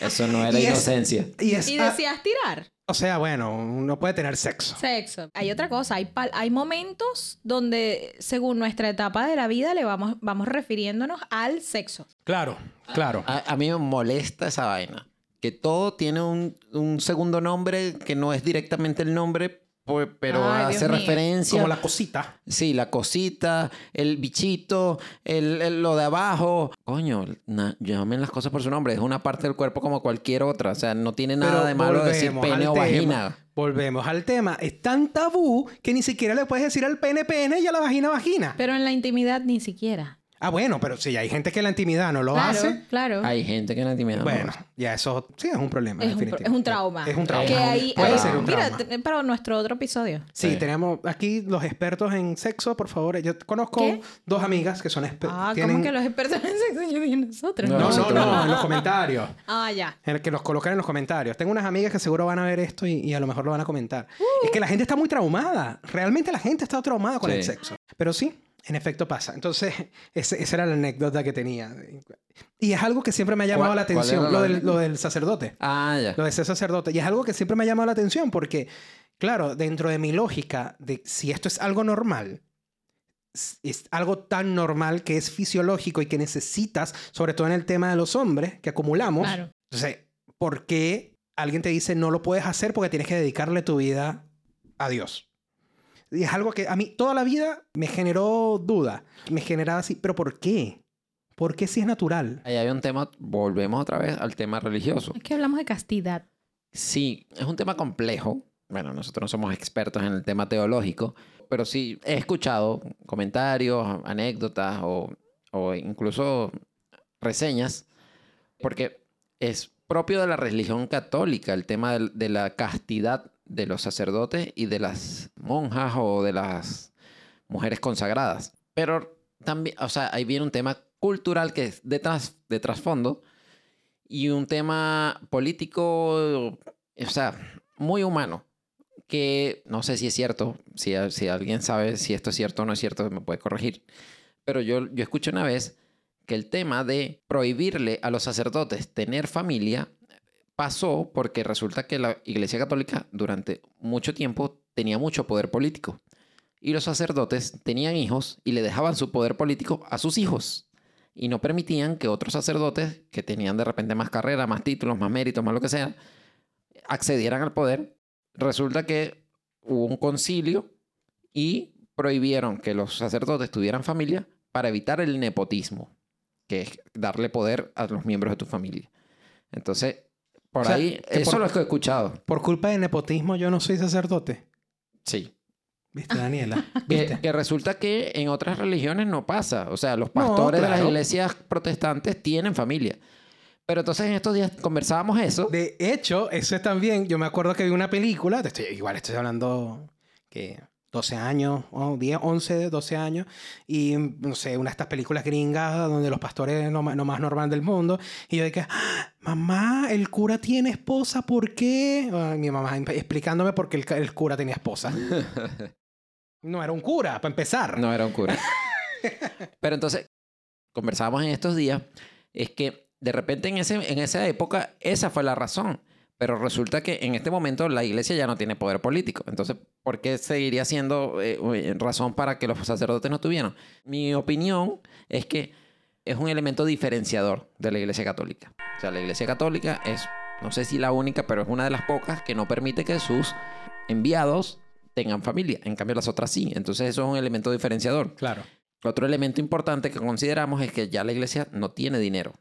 Eso no era Y es- inocencia. Y es, y decías tirar. o sea, bueno, uno puede tener sexo. Sexo. Hay otra cosa, hay, hay momentos donde según nuestra etapa de la vida le vamos, vamos refiriéndonos al sexo. Claro, claro. A, a mí me molesta esa vaina. Que todo tiene un, un segundo nombre que no es directamente el nombre, pues, pero Ay, Dios hace mío. referencia. Como la cosita. Sí, la cosita, el bichito, el, el- lo de abajo. Coño, na- llamen las cosas por su nombre. Es una parte del cuerpo como cualquier otra. O sea, no tiene nada Pero de malo decir pene o tema. vagina. Volvemos al tema. Es tan tabú que ni siquiera le puedes decir al pene pene y a la vagina vagina. Pero en la intimidad ni siquiera. Ah, bueno, pero si hay gente que la intimidad no lo claro, hace. claro. Hay gente que no intimida. Bueno, ya eso sí es un problema. es, un, pro- definitivamente. es un trauma. Es un trauma. Que ahí, Puede ahí- ser un mira, trauma. te- para nuestro otro episodio. Sí, Sí. tenemos aquí los expertos en sexo, por favor. Yo conozco ¿Qué? dos amigas que son expertas. Ah, ¿cómo que los expertos en sexo? Yo dije nosotros. No, No, no, nosotros no, no. en los comentarios. [LAUGHS] Ah, ya. En el que los colocan en los comentarios. Tengo unas amigas que seguro van a ver esto y, y a lo mejor lo van a comentar. Uh. Es que la gente está muy traumada. Realmente la gente está traumada con Sí. el sexo. Pero sí, en efecto pasa. Entonces, [LAUGHS] ese- esa era la anécdota que tenía. Y es algo que siempre me ha llamado ¿Cuál- la atención, lo del, lo del sacerdote. Ah, ya. Lo de ser sacerdote. Y es algo que siempre me ha llamado la atención porque, claro, dentro de mi lógica de si esto es algo normal, es- es algo tan normal que es fisiológico y que necesitas, sobre todo en el tema de los hombres que acumulamos. Claro. Entonces, ¿por qué alguien te dice no lo puedes hacer porque tienes que dedicarle tu vida a Dios? Y es algo que a mí toda la vida me generó duda. Me generaba así, ¿pero por qué? ¿Por qué si es natural? Ahí hay un tema, volvemos otra vez al tema religioso. Es que hablamos de castidad. Sí, es un tema complejo. Bueno, nosotros no somos expertos en el tema teológico, pero sí he escuchado comentarios, anécdotas o, o incluso reseñas, porque es propio de la religión católica el tema del- de, la castidad de los sacerdotes y de las monjas o de las mujeres consagradas. Pero también, o sea, ahí viene un tema cultural que es de, tras- de trasfondo y un tema político, o sea, muy humano, que no sé si es cierto, si, si alguien sabe si esto es cierto o no es cierto, me puede corregir, pero yo, yo escuché una vez que el tema de prohibirle a los sacerdotes tener familia pasó porque resulta que la Iglesia Católica durante mucho tiempo tenía mucho poder político. Y los sacerdotes tenían hijos y le dejaban su poder político a sus hijos. Y no permitían que otros sacerdotes, que tenían de repente más carrera, más títulos, más méritos, más lo que sea, accedieran al poder. Resulta que hubo un concilio y prohibieron que los sacerdotes tuvieran familia para evitar el nepotismo, que es darle poder a los miembros de tu familia. Entonces, por O sea, ahí, que eso por- lo he escuchado. Por culpa de nepotismo yo no soy sacerdote. Sí. ¿Viste, Daniela? [LAUGHS] Que, ¿Viste? que resulta que en otras religiones no pasa. O sea, los No, pastores de las iglesias protestantes tienen familia. Pero entonces en estos días conversábamos eso. De hecho, eso es también, yo me acuerdo que vi una película, te estoy, igual estoy hablando que 12 años, o 10, 11, 12 años, y no sé, una de estas películas gringas donde los pastores es lo más, lo más normal del mundo, y yo dije, "Ah, mamá, el cura tiene esposa, ¿por qué? Ah, mi mamá explicándome por qué el, el cura tenía esposa. [LAUGHS] no era un cura, para empezar. No era un cura. [LAUGHS] Pero entonces, conversábamos en estos días, es que de repente en, ese, en esa época esa fue la razón. Pero resulta que en este momento la iglesia ya no tiene poder político. Entonces, ¿por qué seguiría siendo eh, razón para que los sacerdotes no tuvieran? Mi opinión es que es un elemento diferenciador de la iglesia católica. O sea, la iglesia católica es, no sé si la única, pero es una de las pocas que no permite que sus enviados tengan familia. En cambio, las otras sí. Entonces, eso es un elemento diferenciador. Claro. Otro elemento importante que consideramos es que ya la iglesia no tiene dinero.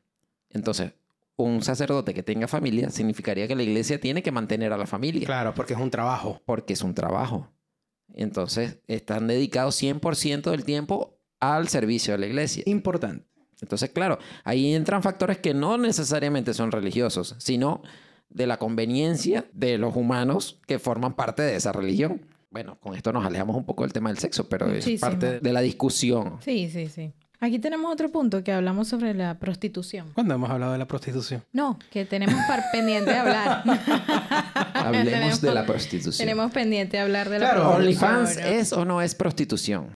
Entonces, un sacerdote que tenga familia significaría que la iglesia tiene que mantener a la familia Claro, porque es un trabajo. porque es un trabajo. Entonces, están dedicados 100% del tiempo al servicio de la iglesia. Importante. Entonces, claro, ahí entran factores que no necesariamente son religiosos, sino de la conveniencia de los humanos que forman parte de esa religión. Bueno, con esto nos alejamos un poco del tema del sexo, pero es parte de la discusión. Sí, sí, sí. Aquí tenemos otro punto que hablamos sobre la prostitución. ¿Cuándo hemos hablado de la prostitución? No, que tenemos par- [LAUGHS] pendiente de hablar. [LAUGHS] Hablemos Tenemos- de la prostitución. Tenemos pendiente de hablar de la Claro, prostitución. ¿OnlyFans es o no es prostitución?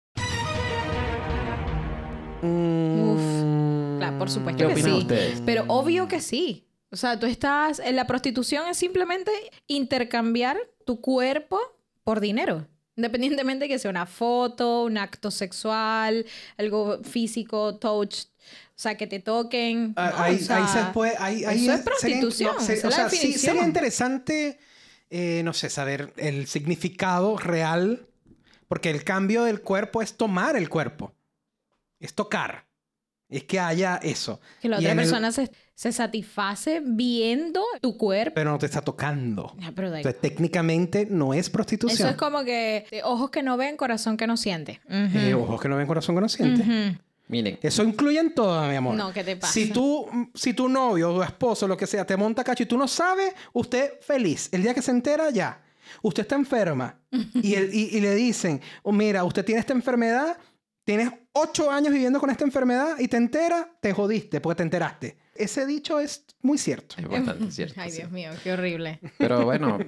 Mm, Claro, por supuesto ¿Qué que opinan sí. ustedes? Pero obvio que sí. O sea, tú estás. en La prostitución es simplemente intercambiar tu cuerpo por dinero. Independientemente que sea una foto, un acto sexual, algo físico, touch, o sea, que te toquen. Ah, ¿no? ahí, O sea, ahí se puede. Ahí, ahí eso es sería- prostitución, se- esa o es la sea, sí, sería interesante, eh, no sé, saber el significado real. Porque el cambio del cuerpo es tomar el cuerpo. Es tocar. Es que haya eso. que la Y otra el- persona se, se satisface viendo tu cuerpo. Pero no te está tocando. Ya, pero da Entonces, técnicamente no es prostitución. Eso es como que eh, ojos que no ven, corazón que no siente. Eh, ojos que no ven, corazón que no siente. Miren, Eso incluye en todo, mi amor. No, ¿qué te pasa? Si tú, si tu novio o tu esposo, lo que sea, te monta cacho y tú no sabes, usted feliz. El día que se entera, ya. Usted está enferma. [LAUGHS] y, el- y- y le dicen, oh, mira, usted tiene esta enfermedad, tienes ocho años viviendo con esta enfermedad y te entera, te jodiste porque te enteraste. Ese dicho es muy cierto. es bastante cierto. Ay, sí. Dios mío, qué horrible. Pero [LAUGHS] bueno,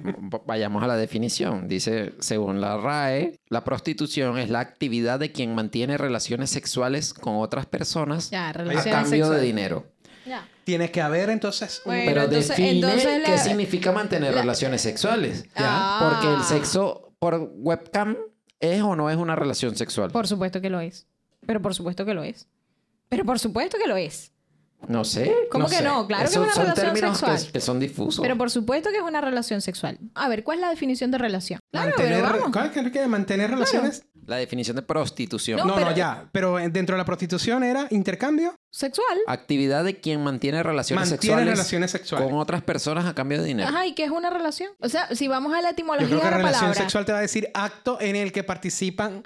vayamos a la definición. Dice, según la RAE, la prostitución es la actividad de quien mantiene relaciones sexuales con otras personas Ya, a cambio sexuales. de dinero. Ya. Tiene que haber entonces un- Bueno, Pero entonces- define entonces qué la- significa mantener la- relaciones sexuales. Ah. Porque el sexo por webcam es o no es una relación sexual. Por supuesto que lo es. Pero por supuesto que lo es. Pero por supuesto que lo es. No sé. ¿Cómo No que sé. no? Claro que es una son relación términos sexual. que, que son difusos. Pero por supuesto que es una relación sexual. A ver, ¿cuál es la definición de relación? Claro, mantener, pero vamos. ¿cuál es que mantener relaciones. La definición de prostitución. No, No, ya. Pero dentro de la prostitución era intercambio. Sexual. Actividad de quien mantiene relaciones Mantiene sexuales relaciones sexuales. con otras personas a cambio de dinero. Ajá, ¿y qué es una relación? O sea, si vamos a la Yo etimología creo que de la relación palabra, sexual te va a decir acto en el que participan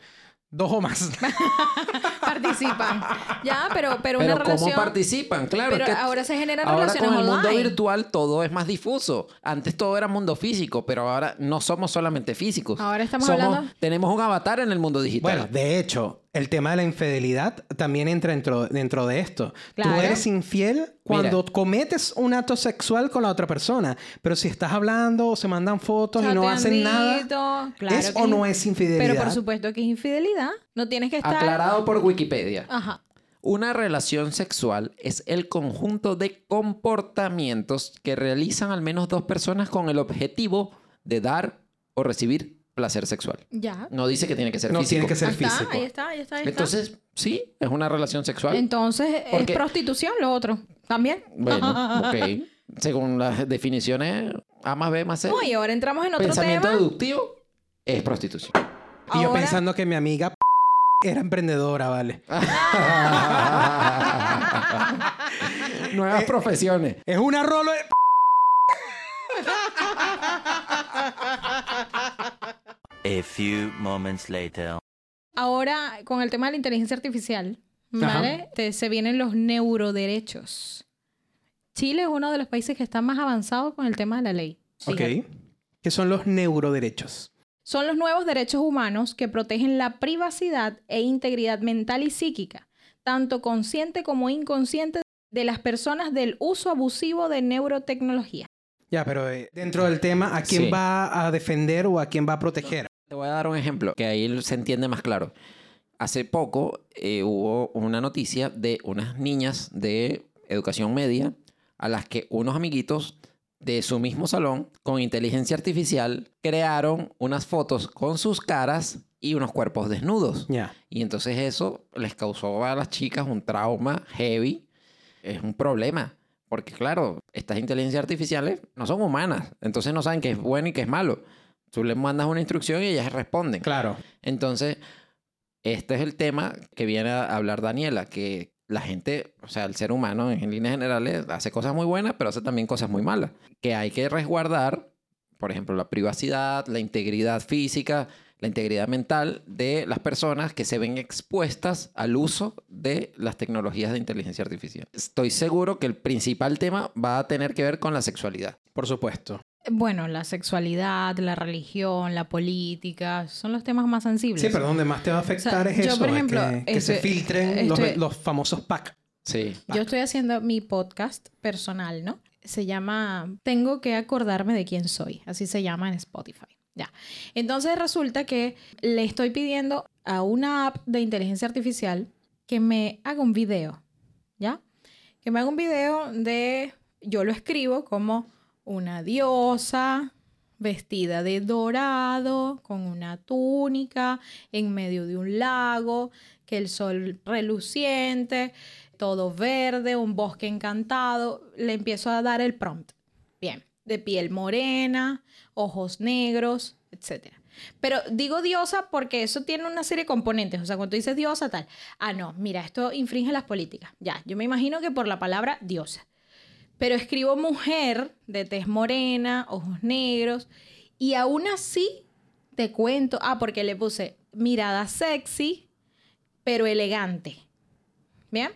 dos o más. [LAUGHS] participan. Ya, pero, pero, Pero una ¿cómo relación... participan? Claro, Pero es que ahora se generan ahora relaciones con el mundo virtual todo es más difuso. Antes todo era mundo físico, pero ahora no somos solamente físicos. Ahora estamos Somos- hablando- Tenemos un avatar en el mundo digital. Bueno, de hecho, el tema de la infidelidad también entra dentro, dentro de esto. Claro. Tú eres infiel cuando cometes un acto sexual con la otra persona. Pero si estás hablando o se mandan fotos y no hacen nada, claro ¿es o no es infidelidad? Pero por supuesto que es infidelidad. No tienes que estar... Aclarado por Wikipedia. Ajá. Una relación sexual es el conjunto de comportamientos que realizan al menos dos personas con el objetivo de dar o recibir placer sexual. Ya. No dice que tiene que ser No físico. tiene que ser Ahí está, físico. ahí está, ahí está, ahí está. Entonces, sí, es una relación sexual. Entonces, Porque- ¿es prostitución lo otro? ¿También? Bueno, [LAUGHS] ok. Según las definiciones A más B más C, No, y ahora entramos en otro pensamiento tema. deductivo es prostitución. Y yo pensando que mi amiga era emprendedora, ¿vale? [LAUGHS] Nuevas profesiones. Es una rolo de... [LAUGHS] A few moments later. Ahora, con el tema de la inteligencia artificial, ¿vale? Te- se vienen los neuroderechos. Chile es uno de los países que está más avanzado con el tema de la ley. Fíjate. Ok. ¿Qué son los neuroderechos? Son los nuevos derechos humanos que protegen la privacidad e integridad mental y psíquica, tanto consciente como inconsciente, de las personas del uso abusivo de neurotecnología. Ya, pero eh, dentro del tema, ¿a quién Sí. va a defender o a quién va a proteger? Te voy a dar un ejemplo que ahí se entiende más claro. Hace poco eh, hubo una noticia de unas niñas de educación media a las que unos amiguitos de su mismo salón con inteligencia artificial crearon unas fotos con sus caras y unos cuerpos desnudos. Ya. Y entonces eso les causó a las chicas un trauma heavy. Es un problema. Porque claro, estas inteligencias artificiales no son humanas. Entonces no saben qué es bueno y qué es malo. Tú les mandas una instrucción y ellas responden. Claro. Entonces, este es el tema que viene a hablar Daniela, que la gente, o sea, el ser humano en líneas generales hace cosas muy buenas, pero hace también cosas muy malas. Que hay que resguardar, por ejemplo, la privacidad, la integridad física, la integridad mental de las personas que se ven expuestas al uso de las tecnologías de inteligencia artificial. Estoy seguro que el principal tema va a tener que ver con la sexualidad. Por supuesto. Bueno, la sexualidad, la religión, la política, son los temas más sensibles. Sí, pero donde más te va a afectar O sea, es yo, eso, por es ejemplo, que, que se estoy- filtren los, estoy- los famosos packs. Sí. Yo estoy haciendo mi podcast personal, ¿no? Se llama Tengo que acordarme de quién soy. Así se llama en Spotify. Ya. Entonces resulta que le estoy pidiendo a una app de inteligencia artificial que me haga un video, ¿ya? Que me haga un video de, yo lo escribo como una diosa vestida de dorado, con una túnica, en medio de un lago, que el sol reluciente, todo verde, un bosque encantado. Le empiezo a dar el prompt. Bien, de piel morena, ojos negros, etc. Pero digo diosa porque eso tiene una serie de componentes. O sea, cuando tú dices diosa, tal. Ah, no, mira, esto infringe las políticas. Ya, yo me imagino que por la palabra diosa pero escribo mujer de tez morena, ojos negros, y aún así te cuento, ah, porque le puse mirada sexy, pero elegante. ¿Bien?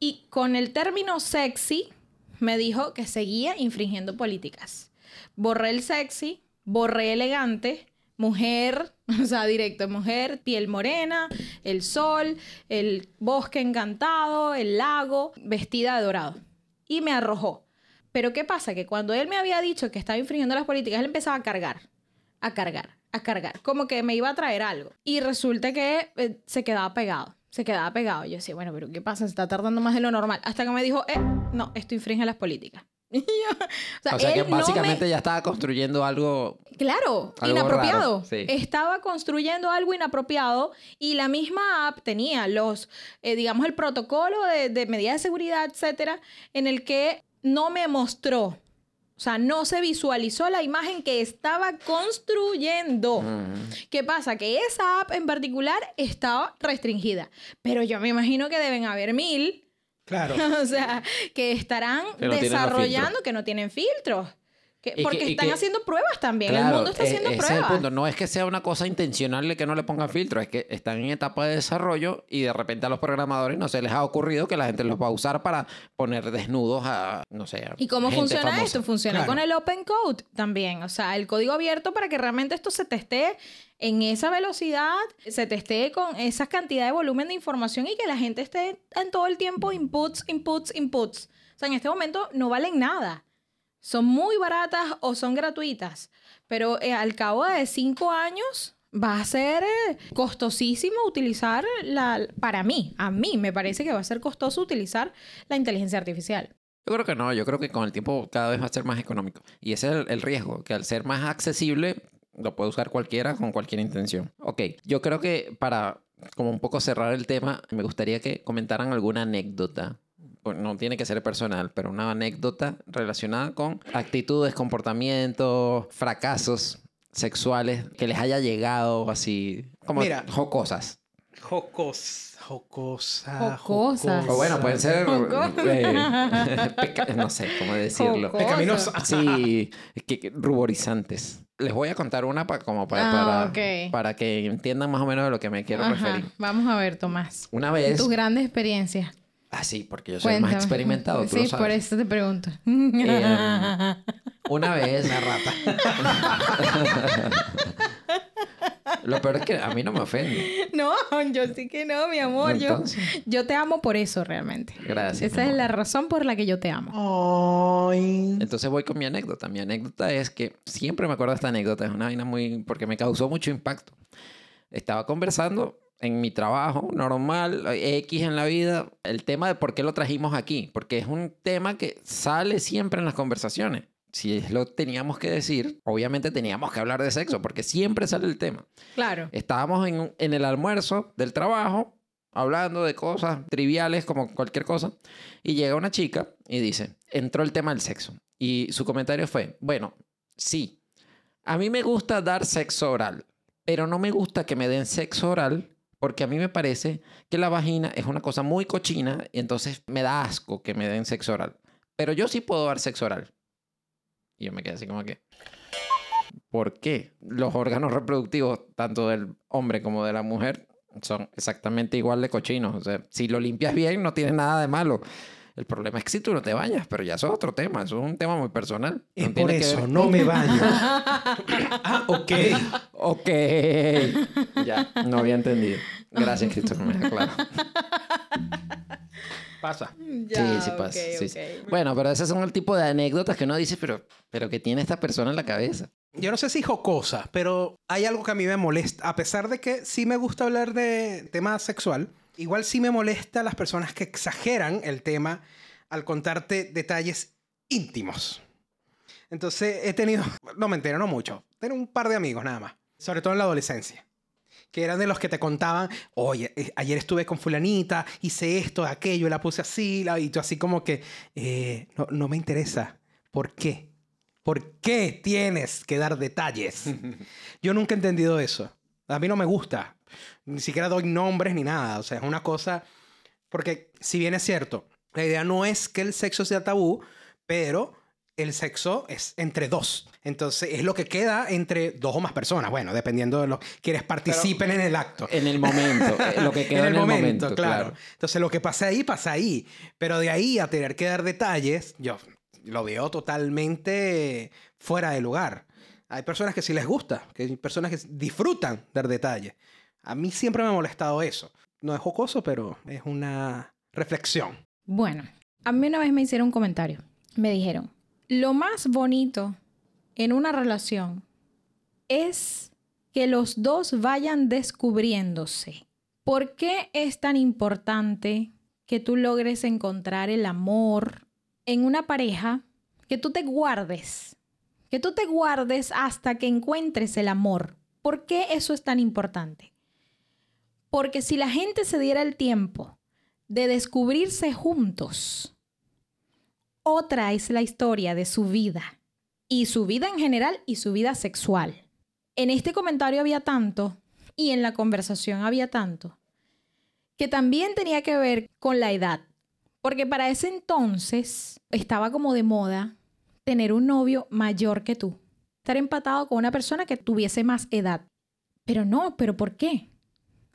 Y con el término sexy me dijo que seguía infringiendo políticas. Borré el sexy, borré elegante, mujer, [LAUGHS] o sea, directo, mujer, piel morena, el sol, el bosque encantado, el lago, vestida de dorado y me arrojó. Pero ¿qué pasa? Que cuando él me había dicho que estaba infringiendo las políticas, él empezaba a cargar, a cargar, a cargar, como que me iba a traer algo. Y resulta que eh, se quedaba pegado, se quedaba pegado. Yo decía, bueno, pero ¿qué pasa? Se está tardando más de lo normal. Hasta que me dijo, eh, no, esto infringe las políticas. [LAUGHS] o sea, que básicamente ya estaba construyendo algo. Claro, inapropiado. Estaba construyendo algo inapropiado y la misma app tenía los, eh, digamos, el protocolo de, de medidas de seguridad, etcétera, en el que no me mostró. O sea, no se visualizó la imagen que estaba construyendo. ¿Qué pasa? Que esa app en particular estaba restringida. Pero yo me imagino que deben haber mil Claro. [LAUGHS] o sea, que estarán desarrollando, que no tienen filtros. Porque están haciendo pruebas también. el mundo está haciendo pruebas. Es el punto. No es que sea una cosa intencional de que no le pongan filtros, es que están en etapa de desarrollo y de repente a los programadores no se les ha ocurrido que la gente los va a usar para poner desnudos a, no sé. ¿Y cómo funciona esto? Funciona con el Open Code también. O sea, el código abierto para que realmente esto se testee en esa velocidad, se testee con esa cantidad de volumen de información y que la gente esté en todo el tiempo inputs, inputs, inputs. O sea, en este momento no valen nada. Son muy baratas o son gratuitas, pero eh, al cabo de cinco años va a ser eh, costosísimo utilizar la, para mí, a mí me parece que va a ser costoso utilizar la inteligencia artificial. Yo creo que no, yo creo que con el tiempo cada vez va a ser más económico. Y ese es el riesgo, que al ser más accesible, lo puede usar cualquiera con cualquier intención. Ok, yo creo que para como un poco cerrar el tema, me gustaría que comentaran alguna anécdota. No tiene que ser personal, pero una anécdota relacionada con actitudes, comportamientos, fracasos sexuales que les haya llegado así como Mira, jocosas. Jocos jocosa, jocosa. O bueno, pueden ser. Eh, no sé cómo decirlo. Pecaminosas. Sí, que, ruborizantes. Les voy a contar una para como para, ah, para, que entiendan más o menos de lo que me quiero referir. Vamos a ver, Tomás. Una vez. Tus grandes experiencias. Ah, sí, porque yo soy más experimentado. Tú sí, por eso te pregunto. [LAUGHS] Eh, [LAUGHS] una vez. La rata. [LAUGHS] Lo peor es que a mí no me ofende. No, yo sí que no, mi amor. Yo, yo te amo por eso realmente. Gracias. Esa es la razón por la que yo te amo. Entonces voy con mi anécdota. Mi anécdota es que siempre me acuerdo de esta anécdota. Es una vaina muy... porque me causó mucho impacto. Estaba conversando en mi trabajo normal, X en la vida, el tema de por qué lo trajimos aquí. Porque es un tema que sale siempre en las conversaciones si lo teníamos que decir, obviamente teníamos que hablar de sexo, porque siempre sale el tema. Claro. Estábamos en, en el almuerzo del trabajo, hablando de cosas triviales como cualquier cosa, y llega una chica y dice, entró el tema del sexo. Y su comentario fue, bueno, sí, a mí me gusta dar sexo oral, pero no me gusta que me den sexo oral porque a mí me parece que la vagina es una cosa muy cochina y entonces me da asco que me den sexo oral. Pero yo sí puedo dar sexo oral. Y yo me quedé así como que, ¿por qué los órganos reproductivos, tanto del hombre como de la mujer, son exactamente igual de cochinos? O sea, si lo limpias bien, no tiene nada de malo. El problema es que si tú no te bañas, pero ya eso es otro tema, eso es un tema muy personal. Es por eso, no me [LAUGHS] baño. ah, ok. [LAUGHS] Ok. Ya, no había entendido. Gracias, Cristo, me claro. Pasa. sí, sí pasa. Bueno, pero ese son el tipo de anécdotas que uno dice, pero, pero que tiene esta persona en la cabeza. Yo no sé si jocosa, pero hay algo que a mí me molesta. A pesar de que sí me gusta hablar de tema sexual, Igual sí me molesta las personas que exageran el tema al contarte detalles íntimos. Entonces he tenido, no me entero, no mucho, tengo un par de amigos nada más, sobre todo en la adolescencia, que eran de los que te contaban, oye, eh, ayer estuve con fulanita, hice esto, aquello, la puse así, la, y tú así como que, eh, no, no me interesa. ¿Por qué? ¿Por qué tienes que dar detalles? [LAUGHS] Yo nunca he entendido eso. A mí no me gusta. Ni siquiera doy nombres ni nada. O sea, es una cosa... Porque si bien es cierto, la idea no es que el sexo sea tabú, pero el sexo es entre dos. Entonces es lo que queda entre dos o más personas. Bueno, dependiendo de lo quienes participen en el acto. En el momento, eh, lo que [LAUGHS] queda en el, momento, claro. Entonces lo que pasa ahí, pasa ahí. Pero de ahí a tener que dar detalles, yo lo veo totalmente fuera de lugar. Hay personas que sí les gusta, que hay personas que disfrutan dar detalles. A mí siempre me ha molestado eso. No es jocoso, pero es una reflexión. Bueno, a mí una vez me hicieron un comentario. Me dijeron, lo más bonito en una relación es que los dos vayan descubriéndose. ¿Por qué es tan importante que tú logres encontrar el amor en una pareja? Que tú te guardes, que tú te guardes hasta que encuentres el amor. ¿Por qué eso es tan importante? Porque si la gente se diera el tiempo de descubrirse juntos, otra es la historia de su vida, y su vida en general y su vida sexual. En este comentario había tanto, y en la conversación había tanto, que también tenía que ver con la edad, porque para ese entonces estaba como de moda tener un novio mayor que tú, estar empatado con una persona que tuviese más edad. Pero no, pero ¿por qué?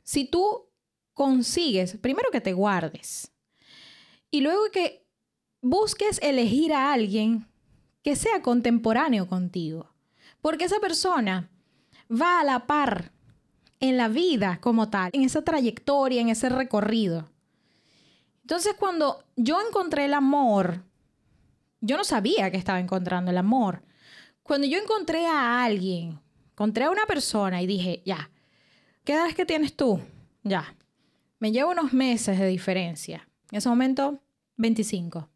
Si tú consigues, primero que te guardes, y luego que busques elegir a alguien que sea contemporáneo contigo, porque esa persona va a la par en la vida como tal, en esa trayectoria, en ese recorrido. Entonces cuando yo encontré el amor, yo no sabía que estaba encontrando el amor. Cuando yo encontré a alguien, encontré a una persona y dije, ya, ¿qué edad es que tienes tú? Ya, me llevo unos meses de diferencia. En ese momento, 25.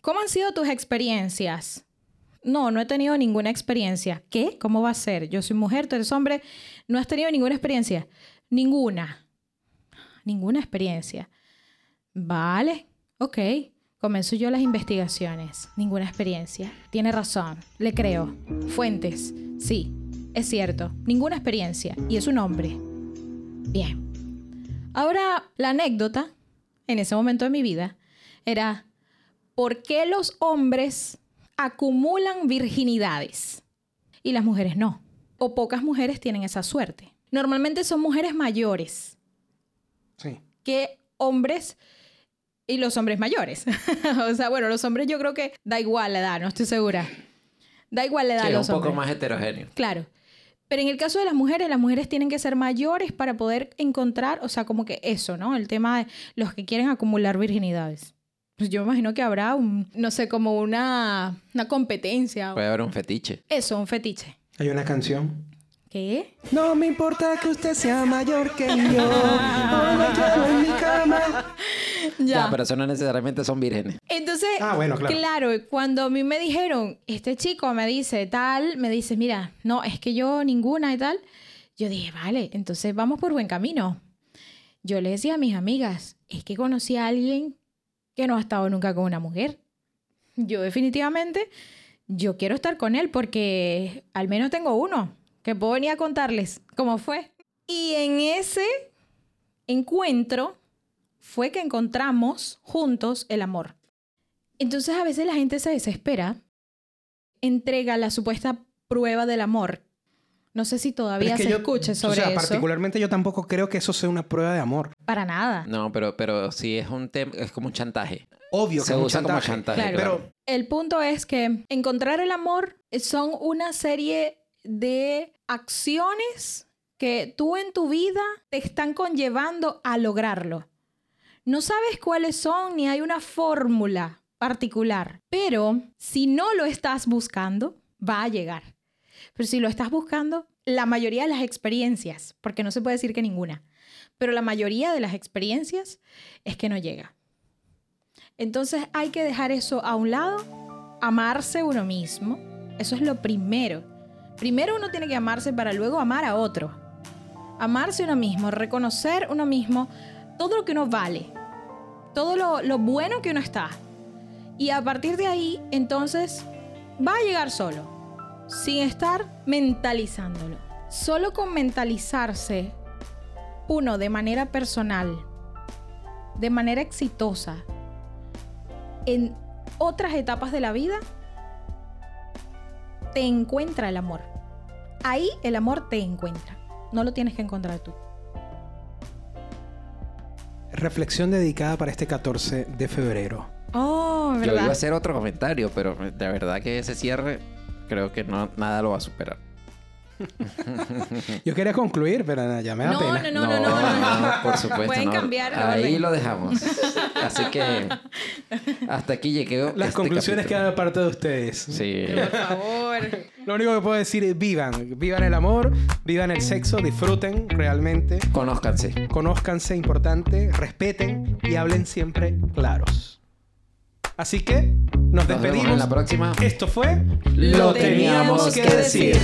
¿Cómo han sido tus experiencias? No, no he tenido ninguna experiencia. ¿Qué? ¿Cómo va a ser? Yo soy mujer, tú eres hombre. ¿No has tenido ninguna experiencia? Ninguna. Ninguna experiencia. Vale, ok. Comenzo yo las investigaciones. Ninguna experiencia. Tiene razón. Le creo. Fuentes. Sí, es cierto. Ninguna experiencia. Y es un hombre. Bien. Ahora, la anécdota, en ese momento de mi vida, era, ¿por qué los hombres acumulan virginidades y las mujeres no? O pocas mujeres tienen esa suerte. Normalmente son mujeres mayores Sí. que hombres y los hombres mayores. [LAUGHS] o sea, bueno, los hombres yo creo que da igual la edad, no estoy segura. Da igual la edad Sí, a es los un poco hombres. más heterogéneo. Claro. Pero en el caso de las mujeres, las mujeres tienen que ser mayores para poder encontrar, o sea, como que eso, ¿no? El tema de los que quieren acumular virginidades. Pues yo me imagino que habrá un, no sé, como una, una competencia. Puede haber un fetiche. Eso, un fetiche. Hay una canción. ¿Qué? No me importa que usted sea mayor que yo. Hoy me quedo en mi cama. [LAUGHS] [LAUGHS] Ya. pero eso no necesariamente son vírgenes. Entonces, Ah, bueno, claro. cuando a mí me dijeron, este chico me dice tal, me dice, mira, no, es que yo ninguna y tal, yo dije, vale, entonces vamos por buen camino. Yo le decía a mis amigas, es que conocí a alguien que no ha estado nunca con una mujer. Yo definitivamente, yo quiero estar con él porque al menos tengo uno que puedo venir a contarles cómo fue. Y en ese encuentro fue que encontramos juntos el amor. Entonces a veces la gente se desespera, entrega la supuesta prueba del amor. No sé si todavía es que se yo- escuche sobre O sea, eso. particularmente yo tampoco creo que eso sea una prueba de amor. Para nada. No, pero, pero sí es un tema, es como un chantaje. Obvio que Se es un usa como chantaje. chantaje. Claro. Pero El punto es que encontrar el amor son una serie de acciones que tú en tu vida te están conllevando a lograrlo. No sabes cuáles son ni hay una fórmula particular, pero si no lo estás buscando, va a llegar. Pero si lo estás buscando, la mayoría de las experiencias, porque no se puede decir que ninguna, pero la mayoría de las experiencias es que no llega. Entonces hay que dejar eso a un lado, amarse uno mismo. Eso es lo primero. Primero uno tiene que amarse para luego amar a otro. Amarse uno mismo, reconocer uno mismo todo lo que uno vale, todo lo, bueno que uno está. Y a partir de ahí, entonces, va a llegar solo, sin estar mentalizándolo. Solo con mentalizarse, uno de manera personal, de manera exitosa, en otras etapas de la vida, te encuentra el amor. Ahí el amor te encuentra. No lo tienes que encontrar tú. Reflexión dedicada para este 14 de febrero. Oh, Yo iba a ¿verdad? hacer otro comentario, pero de verdad que ese cierre creo que no, nada lo va a superar. [LAUGHS] Yo quería concluir, pero nada, ya me da No, pena. no, no, no, no, no. por supuesto. Pueden no. cambiar Ahí lo dejamos. Así que [LAUGHS] hasta aquí llegué. Las este conclusiones capítulo. quedan de parte de ustedes. Sí. Por favor. Lo único que puedo decir es vivan. Vivan el amor, vivan el sexo, disfruten realmente. Conózcanse. Conózcanse, importante, respeten y hablen siempre claros. Así que nos Nos vemos despedimos. en la próxima. Esto fue Lo teníamos que decir.